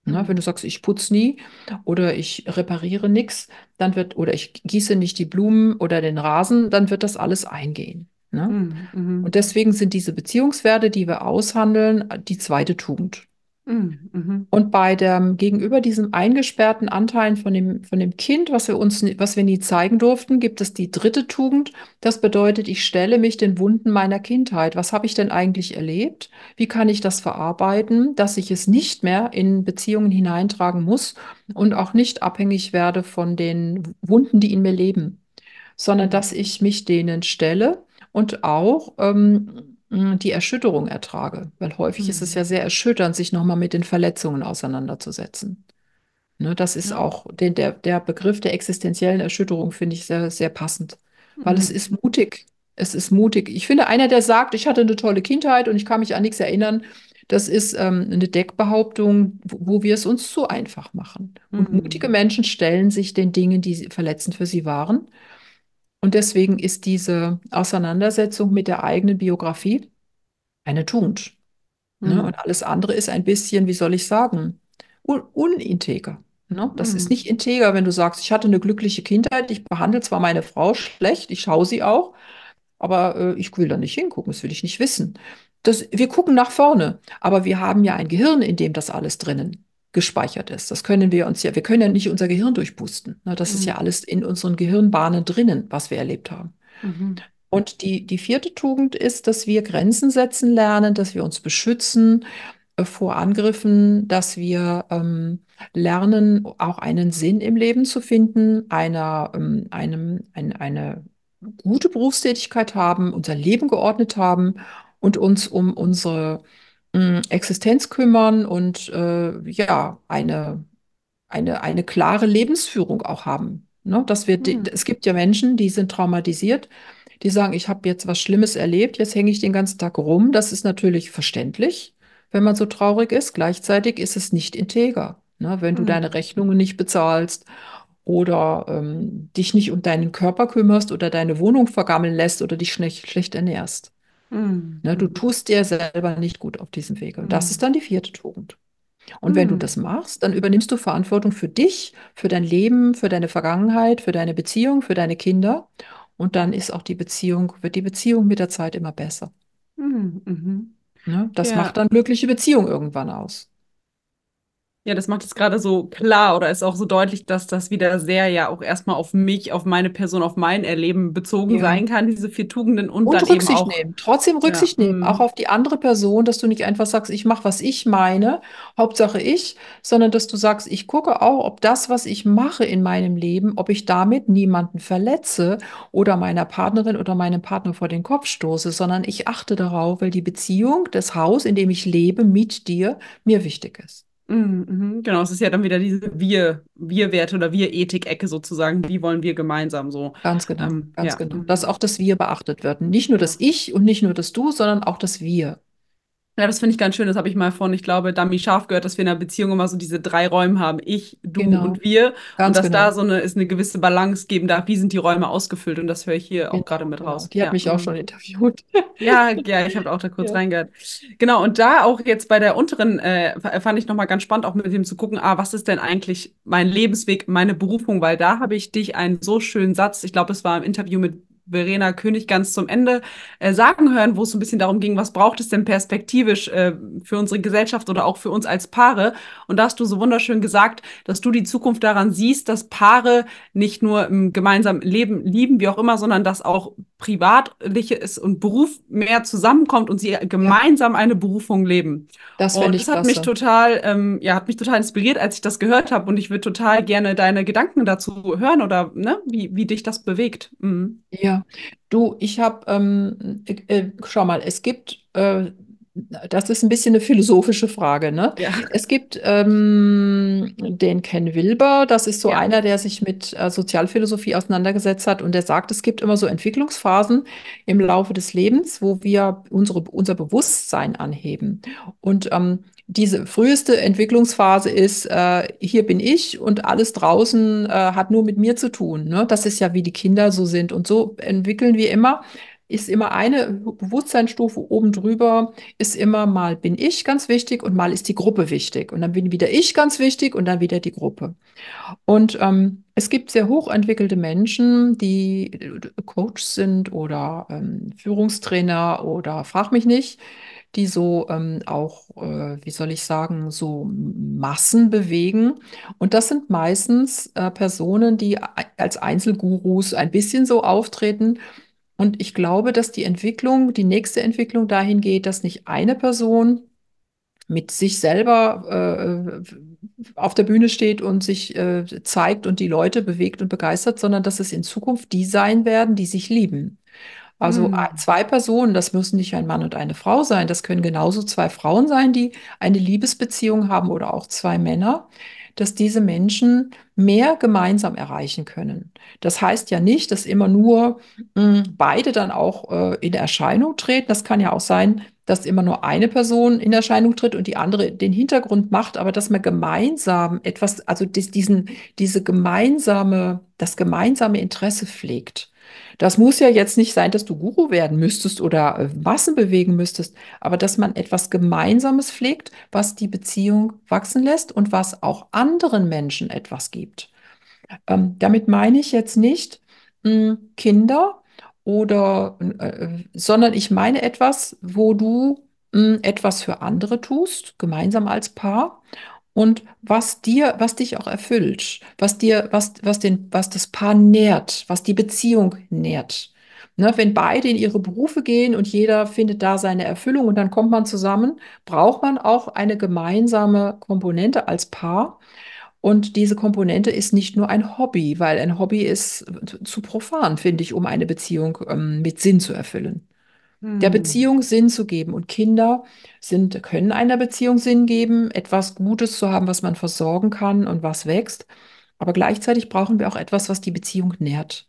Ne? Wenn du Mhm. sagst, ich putze nie oder ich repariere nichts, dann wird, oder ich gieße nicht die Blumen oder den Rasen, dann wird das alles eingehen. Ne? Mhm. Mhm. Und deswegen sind diese Beziehungswerte, die wir aushandeln, die zweite Tugend. Mhm. Mhm. Und bei dem, gegenüber diesem eingesperrten Anteilen von dem, von dem Kind, was wir uns, nie- was wir nie zeigen durften, gibt es die dritte Tugend. Das bedeutet, ich stelle mich den Wunden meiner Kindheit. Was habe ich denn eigentlich erlebt? Wie kann ich das verarbeiten, dass ich es nicht mehr in Beziehungen hineintragen muss und auch nicht abhängig werde von den Wunden, die in mir leben? sondern Mhm. dass ich mich denen stelle und auch ähm, die Erschütterung ertrage. Weil häufig ist es Mhm. ja sehr erschütternd, sich nochmal mit den Verletzungen auseinanderzusetzen. Ne, das ist Ja. auch den, der, der Begriff der existenziellen Erschütterung, finde ich sehr, sehr passend, weil es Mhm. ist mutig. Es ist mutig. Ich finde, einer, der sagt, ich hatte eine tolle Kindheit und ich kann mich an nichts erinnern, das ist ähm, eine Deckbehauptung, wo, wo wir es uns zu einfach machen. Und mutige Mhm. Menschen stellen sich den Dingen, die verletzend für sie waren und deswegen ist diese Auseinandersetzung mit der eigenen Biografie eine Tugend. Ne? Und Mhm. alles andere ist ein bisschen, wie soll ich sagen, un uninteger. Ne? Das ist Mhm. nicht integer, wenn du sagst, ich hatte eine glückliche Kindheit, ich behandle zwar meine Frau schlecht, ich schaue sie auch, aber äh, ich will da nicht hingucken, das will ich nicht wissen. Das, wir gucken nach vorne, aber wir haben ja ein Gehirn, in dem das alles drinnen gespeichert ist. Das können wir uns ja, wir können ja nicht unser Gehirn durchpusten. Das ist ja Mhm. alles in unseren Gehirnbahnen drinnen, was wir erlebt haben. Mhm. Und die, die vierte Tugend ist, dass wir Grenzen setzen lernen, dass wir uns beschützen äh, vor Angriffen, dass wir ähm, lernen, auch einen Sinn im Leben zu finden, einer, ähm, einem, ein, eine gute Berufstätigkeit haben, unser Leben geordnet haben und uns um unsere mh, Existenz kümmern und äh, ja, eine eine, eine klare Lebensführung auch haben. Ne? Dass wir, Mhm. es gibt ja Menschen, die sind traumatisiert, die sagen, ich habe jetzt was Schlimmes erlebt, jetzt hänge ich den ganzen Tag rum. Das ist natürlich verständlich, wenn man so traurig ist. Gleichzeitig ist es nicht integer. Ne? Wenn du deine Mhm. Rechnungen nicht bezahlst oder ähm, dich nicht um deinen Körper kümmerst oder deine Wohnung vergammeln lässt oder dich schlecht, schlecht ernährst. Mhm. Ne? Du Mhm. tust dir selber nicht gut auf diesem Wege. Und das ist Mhm. dann die vierte Tugend. Und wenn du Mhm. das machst, dann übernimmst du Verantwortung für dich, für dein Leben, für deine Vergangenheit, für deine Beziehung, für deine Kinder. Und dann ist auch die Beziehung, wird die Beziehung mit der Zeit immer besser. Mhm. Mhm. Ne? Das macht Ja. dann glückliche Beziehung irgendwann aus. Ja, das macht es gerade so klar oder ist auch so deutlich, dass das wieder sehr ja auch erstmal auf mich, auf meine Person, auf mein Erleben bezogen Ja. sein kann, diese vier Tugenden und, Und dann eben Rücksicht auch. nehmen. Trotzdem Rücksicht Ja, nehmen, mm. auch auf die andere Person, dass du nicht einfach sagst, ich mache, was ich meine, Hauptsache ich, sondern dass du sagst, ich gucke auch, ob das, was ich mache in meinem Leben, ob ich damit niemanden verletze oder meiner Partnerin oder meinem Partner vor den Kopf stoße, sondern ich achte darauf, weil die Beziehung, das Haus, in dem ich lebe, mit dir, mir wichtig ist. Mhm, mhm, genau, es ist ja dann wieder diese Wir, Wir-Werte oder Wir-Ethik-Ecke sozusagen. Wie wollen wir gemeinsam so? Ganz genau, Ähm, ganz ja. genau. Dass auch das Wir beachtet wird. Nicht nur das Ich und nicht nur das Du, sondern auch das Wir. Ja, das finde ich ganz schön. Das habe ich mal von, ich glaube, Dami Scharf gehört, dass wir in einer Beziehung immer so diese drei Räume haben. Ich, du Genau. und wir. Und Ganz dass da genau. so eine, ist eine gewisse Balance geben darf. Wie sind die Räume ausgefüllt? Und das höre ich hier auch Genau, gerade mit raus. Die hat Ja, mich auch mhm. schon interviewt. Ja, ja, ich habe auch da kurz Ja. reingehört. Genau, und da auch jetzt bei der unteren äh, f- fand ich nochmal ganz spannend, auch mit dem zu gucken, ah, was ist denn eigentlich mein Lebensweg, meine Berufung? Weil da habe ich dich einen so schönen Satz, ich glaube, es war im Interview mit Verena König ganz zum Ende äh, sagen hören, wo es so ein bisschen darum ging, was braucht es denn perspektivisch äh, für unsere Gesellschaft oder auch für uns als Paare? Und da hast du so wunderschön gesagt, dass du die Zukunft daran siehst, dass Paare nicht nur im gemeinsamen Leben lieben, wie auch immer, sondern dass auch privatliches und Beruf mehr zusammenkommt und sie gemeinsam eine Berufung leben. Das Und fände ich das hat mich total, ähm, ja, hat mich total inspiriert, als ich das gehört habe. Und ich würde total gerne deine Gedanken dazu hören oder ne, wie, wie dich das bewegt. Mhm. Ja, du, ich habe, ähm, äh, äh, schau mal, es gibt, äh, das ist ein bisschen eine philosophische Frage, ne? Ja. Es gibt ähm, den Ken Wilber, das ist so Ja. einer, der sich mit äh, Sozialphilosophie auseinandergesetzt hat und der sagt, es gibt immer so Entwicklungsphasen im Laufe des Lebens, wo wir unsere, unser Bewusstsein anheben. Und ähm, diese früheste Entwicklungsphase ist, äh, hier bin ich und alles draußen äh, hat nur mit mir zu tun. Ne? Das ist ja, wie die Kinder so sind. Und so entwickeln wir immer. Ist immer eine Bewusstseinsstufe oben drüber, ist immer mal bin ich ganz wichtig und mal ist die Gruppe wichtig. Und dann bin wieder ich ganz wichtig und dann wieder die Gruppe. Und ähm, es gibt sehr hochentwickelte Menschen, die äh, Coach sind oder ähm, Führungstrainer oder frag mich nicht, die so ähm, auch, äh, wie soll ich sagen, so Massen bewegen. Und das sind meistens äh, Personen, die als Einzelgurus ein bisschen so auftreten. Und ich glaube, dass die Entwicklung, die nächste Entwicklung dahin geht, dass nicht eine Person mit sich selber äh, auf der Bühne steht und sich äh, zeigt und die Leute bewegt und begeistert, sondern dass es in Zukunft die sein werden, die sich lieben. Also Mhm. zwei Personen, das müssen nicht ein Mann und eine Frau sein, das können genauso zwei Frauen sein, die eine Liebesbeziehung haben oder auch zwei Männer, dass diese Menschen mehr gemeinsam erreichen können. Das heißt ja nicht, dass immer nur mh, beide dann auch äh, in Erscheinung treten. Das kann ja auch sein, dass immer nur eine Person in Erscheinung tritt und die andere den Hintergrund macht, aber dass man gemeinsam etwas, also diesen, diese gemeinsame, das gemeinsame Interesse pflegt. Das muss ja jetzt nicht sein, dass du Guru werden müsstest oder äh, Massen bewegen müsstest, aber dass man etwas Gemeinsames pflegt, was die Beziehung wachsen lässt und was auch anderen Menschen etwas gibt. Ähm, damit meine ich jetzt nicht mh, Kinder oder, äh, sondern ich meine etwas, wo du mh, etwas für andere tust, gemeinsam als Paar. Und was dir, was dich auch erfüllt, was dir, was, was den, was das Paar nährt, was die Beziehung nährt. Ne, wenn beide in ihre Berufe gehen und jeder findet da seine Erfüllung und dann kommt man zusammen, braucht man auch eine gemeinsame Komponente als Paar. Und diese Komponente ist nicht nur ein Hobby, weil ein Hobby ist zu profan, finde ich, um eine Beziehung ähm, mit Sinn zu erfüllen. Der Mhm. Beziehung Sinn zu geben. Und Kinder sind, können einer Beziehung Sinn geben, etwas Gutes zu haben, was man versorgen kann und was wächst. Aber gleichzeitig brauchen wir auch etwas, was die Beziehung nährt.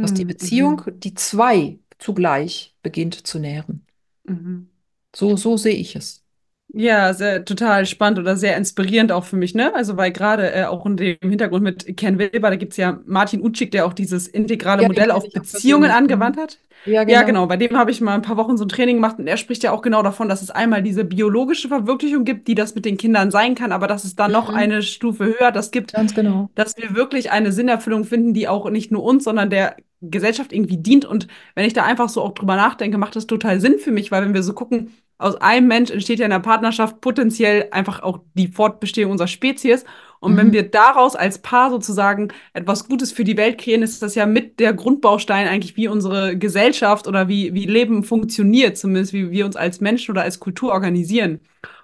Was die Mhm. Beziehung, die zwei zugleich beginnt zu nähren. Mhm. So, so sehe ich es. Ja, sehr, total spannend oder sehr inspirierend auch für mich, ne? Also, weil gerade äh, auch in dem Hintergrund mit Ken Wilber, da gibt's ja Martin Utschig, der auch dieses integrale Ja, Modell auf Beziehungen persönlich. angewandt Mhm. hat. Ja, Ja, genau. genau. Bei dem habe ich mal ein paar Wochen so ein Training gemacht und er spricht ja auch genau davon, dass es einmal diese biologische Verwirklichung gibt, die das mit den Kindern sein kann, aber dass es dann noch Mhm. eine Stufe höher das gibt, Ganz genau. dass wir wirklich eine Sinnerfüllung finden, die auch nicht nur uns, sondern der Gesellschaft irgendwie dient. Und wenn ich da einfach so auch drüber nachdenke, macht das total Sinn für mich, weil wenn wir so gucken, aus einem Mensch entsteht ja in der Partnerschaft potenziell einfach auch die Fortbestehung unserer Spezies. Und mhm. wenn wir daraus als Paar sozusagen etwas Gutes für die Welt kreieren, ist das ja mit der Grundbaustein eigentlich, wie unsere Gesellschaft oder wie, wie Leben funktioniert, zumindest wie wir uns als Menschen oder als Kultur organisieren.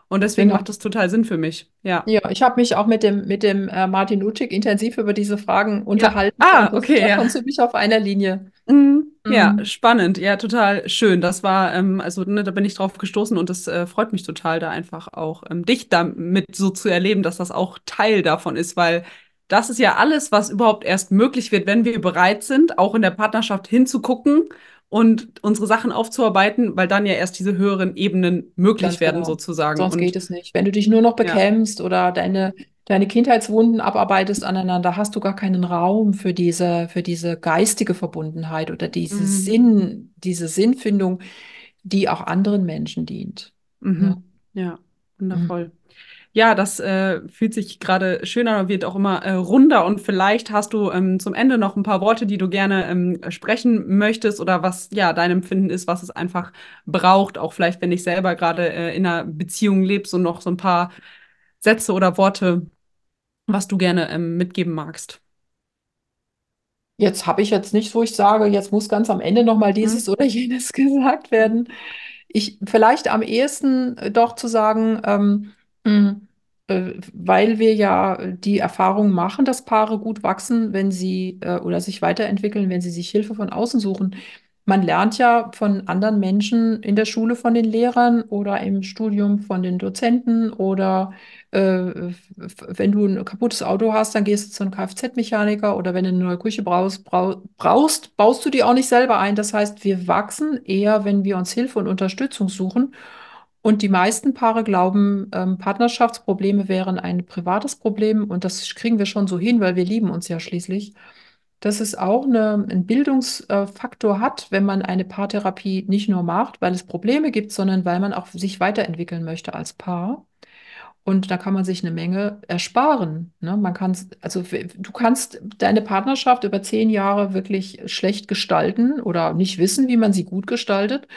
Und deswegen genau. macht das total Sinn für mich. Ja, ja ich habe mich auch mit dem, mit dem äh, Martin Lutschig intensiv über diese Fragen unterhalten. Ja. Ah, okay. Da ja. kommst du mich auf einer Linie. Mhm. Ja, mhm. spannend. Ja, total schön. Das war, ähm, also ne, da bin ich drauf gestoßen und es äh, freut mich total, da einfach auch ähm, dich damit so zu erleben, dass das auch Teil davon ist, weil das ist ja alles, was überhaupt erst möglich wird, wenn wir bereit sind, auch in der Partnerschaft hinzugucken und unsere Sachen aufzuarbeiten, weil dann ja erst diese höheren Ebenen möglich Ganz werden, genau. sozusagen. Sonst und, geht es nicht. Wenn du dich nur noch bekämpfst ja. oder deine, deine Kindheitswunden abarbeitest aneinander, hast du gar keinen Raum für diese, für diese geistige Verbundenheit oder diese mhm. Sinn, diese Sinnfindung, die auch anderen Menschen dient. Mhm. Ja. ja, wundervoll. Mhm. Ja, das äh, fühlt sich gerade schöner und wird auch immer äh, runder. Und vielleicht hast du ähm, zum Ende noch ein paar Worte, die du gerne ähm, sprechen möchtest oder was ja dein Empfinden ist, was es einfach braucht. Auch vielleicht, wenn ich selber gerade äh, in einer Beziehung lebst und noch so ein paar Sätze oder Worte, was du gerne ähm, mitgeben magst. Jetzt habe ich jetzt nicht, wo ich sage, jetzt muss ganz am Ende noch mal dieses mhm. oder jenes *laughs* gesagt werden. Ich vielleicht am ehesten äh, doch zu sagen, ähm, Mhm. Äh, weil wir ja die Erfahrung machen, dass Paare gut wachsen, wenn sie äh, oder sich weiterentwickeln, wenn sie sich Hilfe von außen suchen. Man lernt ja von anderen Menschen in der Schule von den Lehrern oder im Studium von den Dozenten oder äh, wenn du ein kaputtes Auto hast, dann gehst du zu einem Kfz-Mechaniker oder wenn du eine neue Küche brauchst, brauchst, baust du die auch nicht selber ein. Das heißt, wir wachsen eher, wenn wir uns Hilfe und Unterstützung suchen. Und die meisten Paare glauben, ähm, Partnerschaftsprobleme wären ein privates Problem und das kriegen wir schon so hin, weil wir lieben uns ja schließlich. Dass es auch eine, einen Bildungsfaktor hat, wenn man eine Paartherapie nicht nur macht, weil es Probleme gibt, sondern weil man auch sich weiterentwickeln möchte als Paar. Und da kann man sich eine Menge ersparen. Ne? Man kann, also du kannst deine Partnerschaft über zehn Jahre wirklich schlecht gestalten oder nicht wissen, wie man sie gut gestaltet.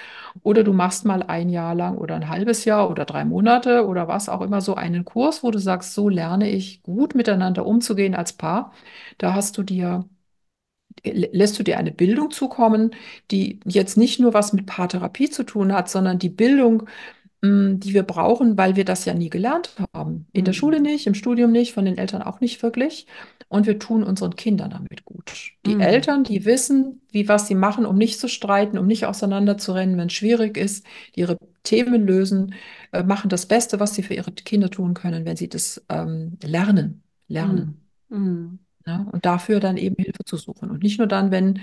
Oder du machst mal ein Jahr lang oder ein halbes Jahr oder drei Monate oder was auch immer so einen Kurs, wo du sagst, so lerne ich gut miteinander umzugehen als Paar. Da hast du dir lässt du dir eine Bildung zukommen, die jetzt nicht nur was mit Paartherapie zu tun hat, sondern die Bildung Mm, die wir brauchen, weil wir das ja nie gelernt haben. In der Schule mhm. nicht, im Studium nicht, von den Eltern auch nicht wirklich. Und wir tun unseren Kindern damit gut. Die mhm. Eltern, die wissen, wie was sie machen, um nicht zu streiten, um nicht auseinanderzurennen, wenn es schwierig ist, die ihre Themen lösen, äh, machen das Beste, was sie für ihre Kinder tun können, wenn sie das ähm, lernen. Lernen. Mhm. Ja, und dafür dann eben Hilfe zu suchen. Und nicht nur dann, wenn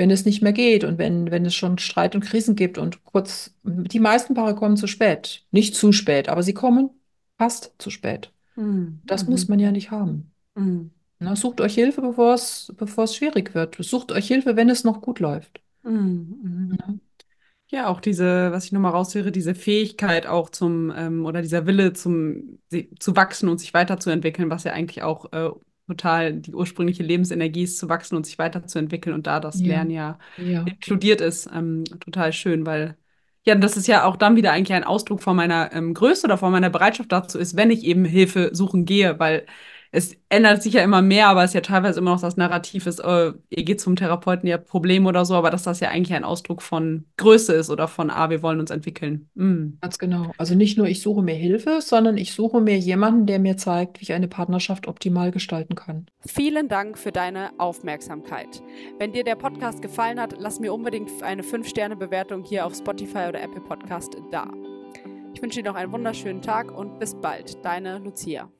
wenn es nicht mehr geht und wenn, wenn es schon Streit und Krisen gibt und kurz, die meisten Paare kommen zu spät. Nicht zu spät, aber sie kommen fast zu spät. Mhm. Das mhm. muss man ja nicht haben. Mhm. Na, sucht euch Hilfe, bevor es, bevor es schwierig wird. Sucht euch Hilfe, wenn es noch gut läuft. Mhm. mhm. Ja. Ja, auch diese, was ich nochmal raushöre, diese Fähigkeit auch zum, ähm, oder dieser Wille zum, zu wachsen und sich weiterzuentwickeln, was ja eigentlich auch äh, total die ursprüngliche Lebensenergie ist, zu wachsen und sich weiterzuentwickeln und da das ja. Lernen ja, ja, inkludiert ist. Ähm, total schön, weil ja, das ist ja auch dann wieder eigentlich ein Ausdruck von meiner ähm, Größe oder von meiner Bereitschaft dazu ist, wenn ich eben Hilfe suchen gehe, weil es ändert sich ja immer mehr, aber es ist ja teilweise immer noch das Narrativ ist, äh, ihr geht zum Therapeuten, ihr habt Probleme oder so, aber dass das ja eigentlich ein Ausdruck von Größe ist oder von, ah, wir wollen uns entwickeln. Mm. Ganz genau. Also nicht nur ich suche mir Hilfe, sondern ich suche mir jemanden, der mir zeigt, wie ich eine Partnerschaft optimal gestalten kann. Vielen Dank für deine Aufmerksamkeit. Wenn dir der Podcast gefallen hat, lass mir unbedingt eine 5-Sterne-Bewertung hier auf Spotify oder Apple Podcast da. Ich wünsche dir noch einen wunderschönen Tag und bis bald. Deine Lucia.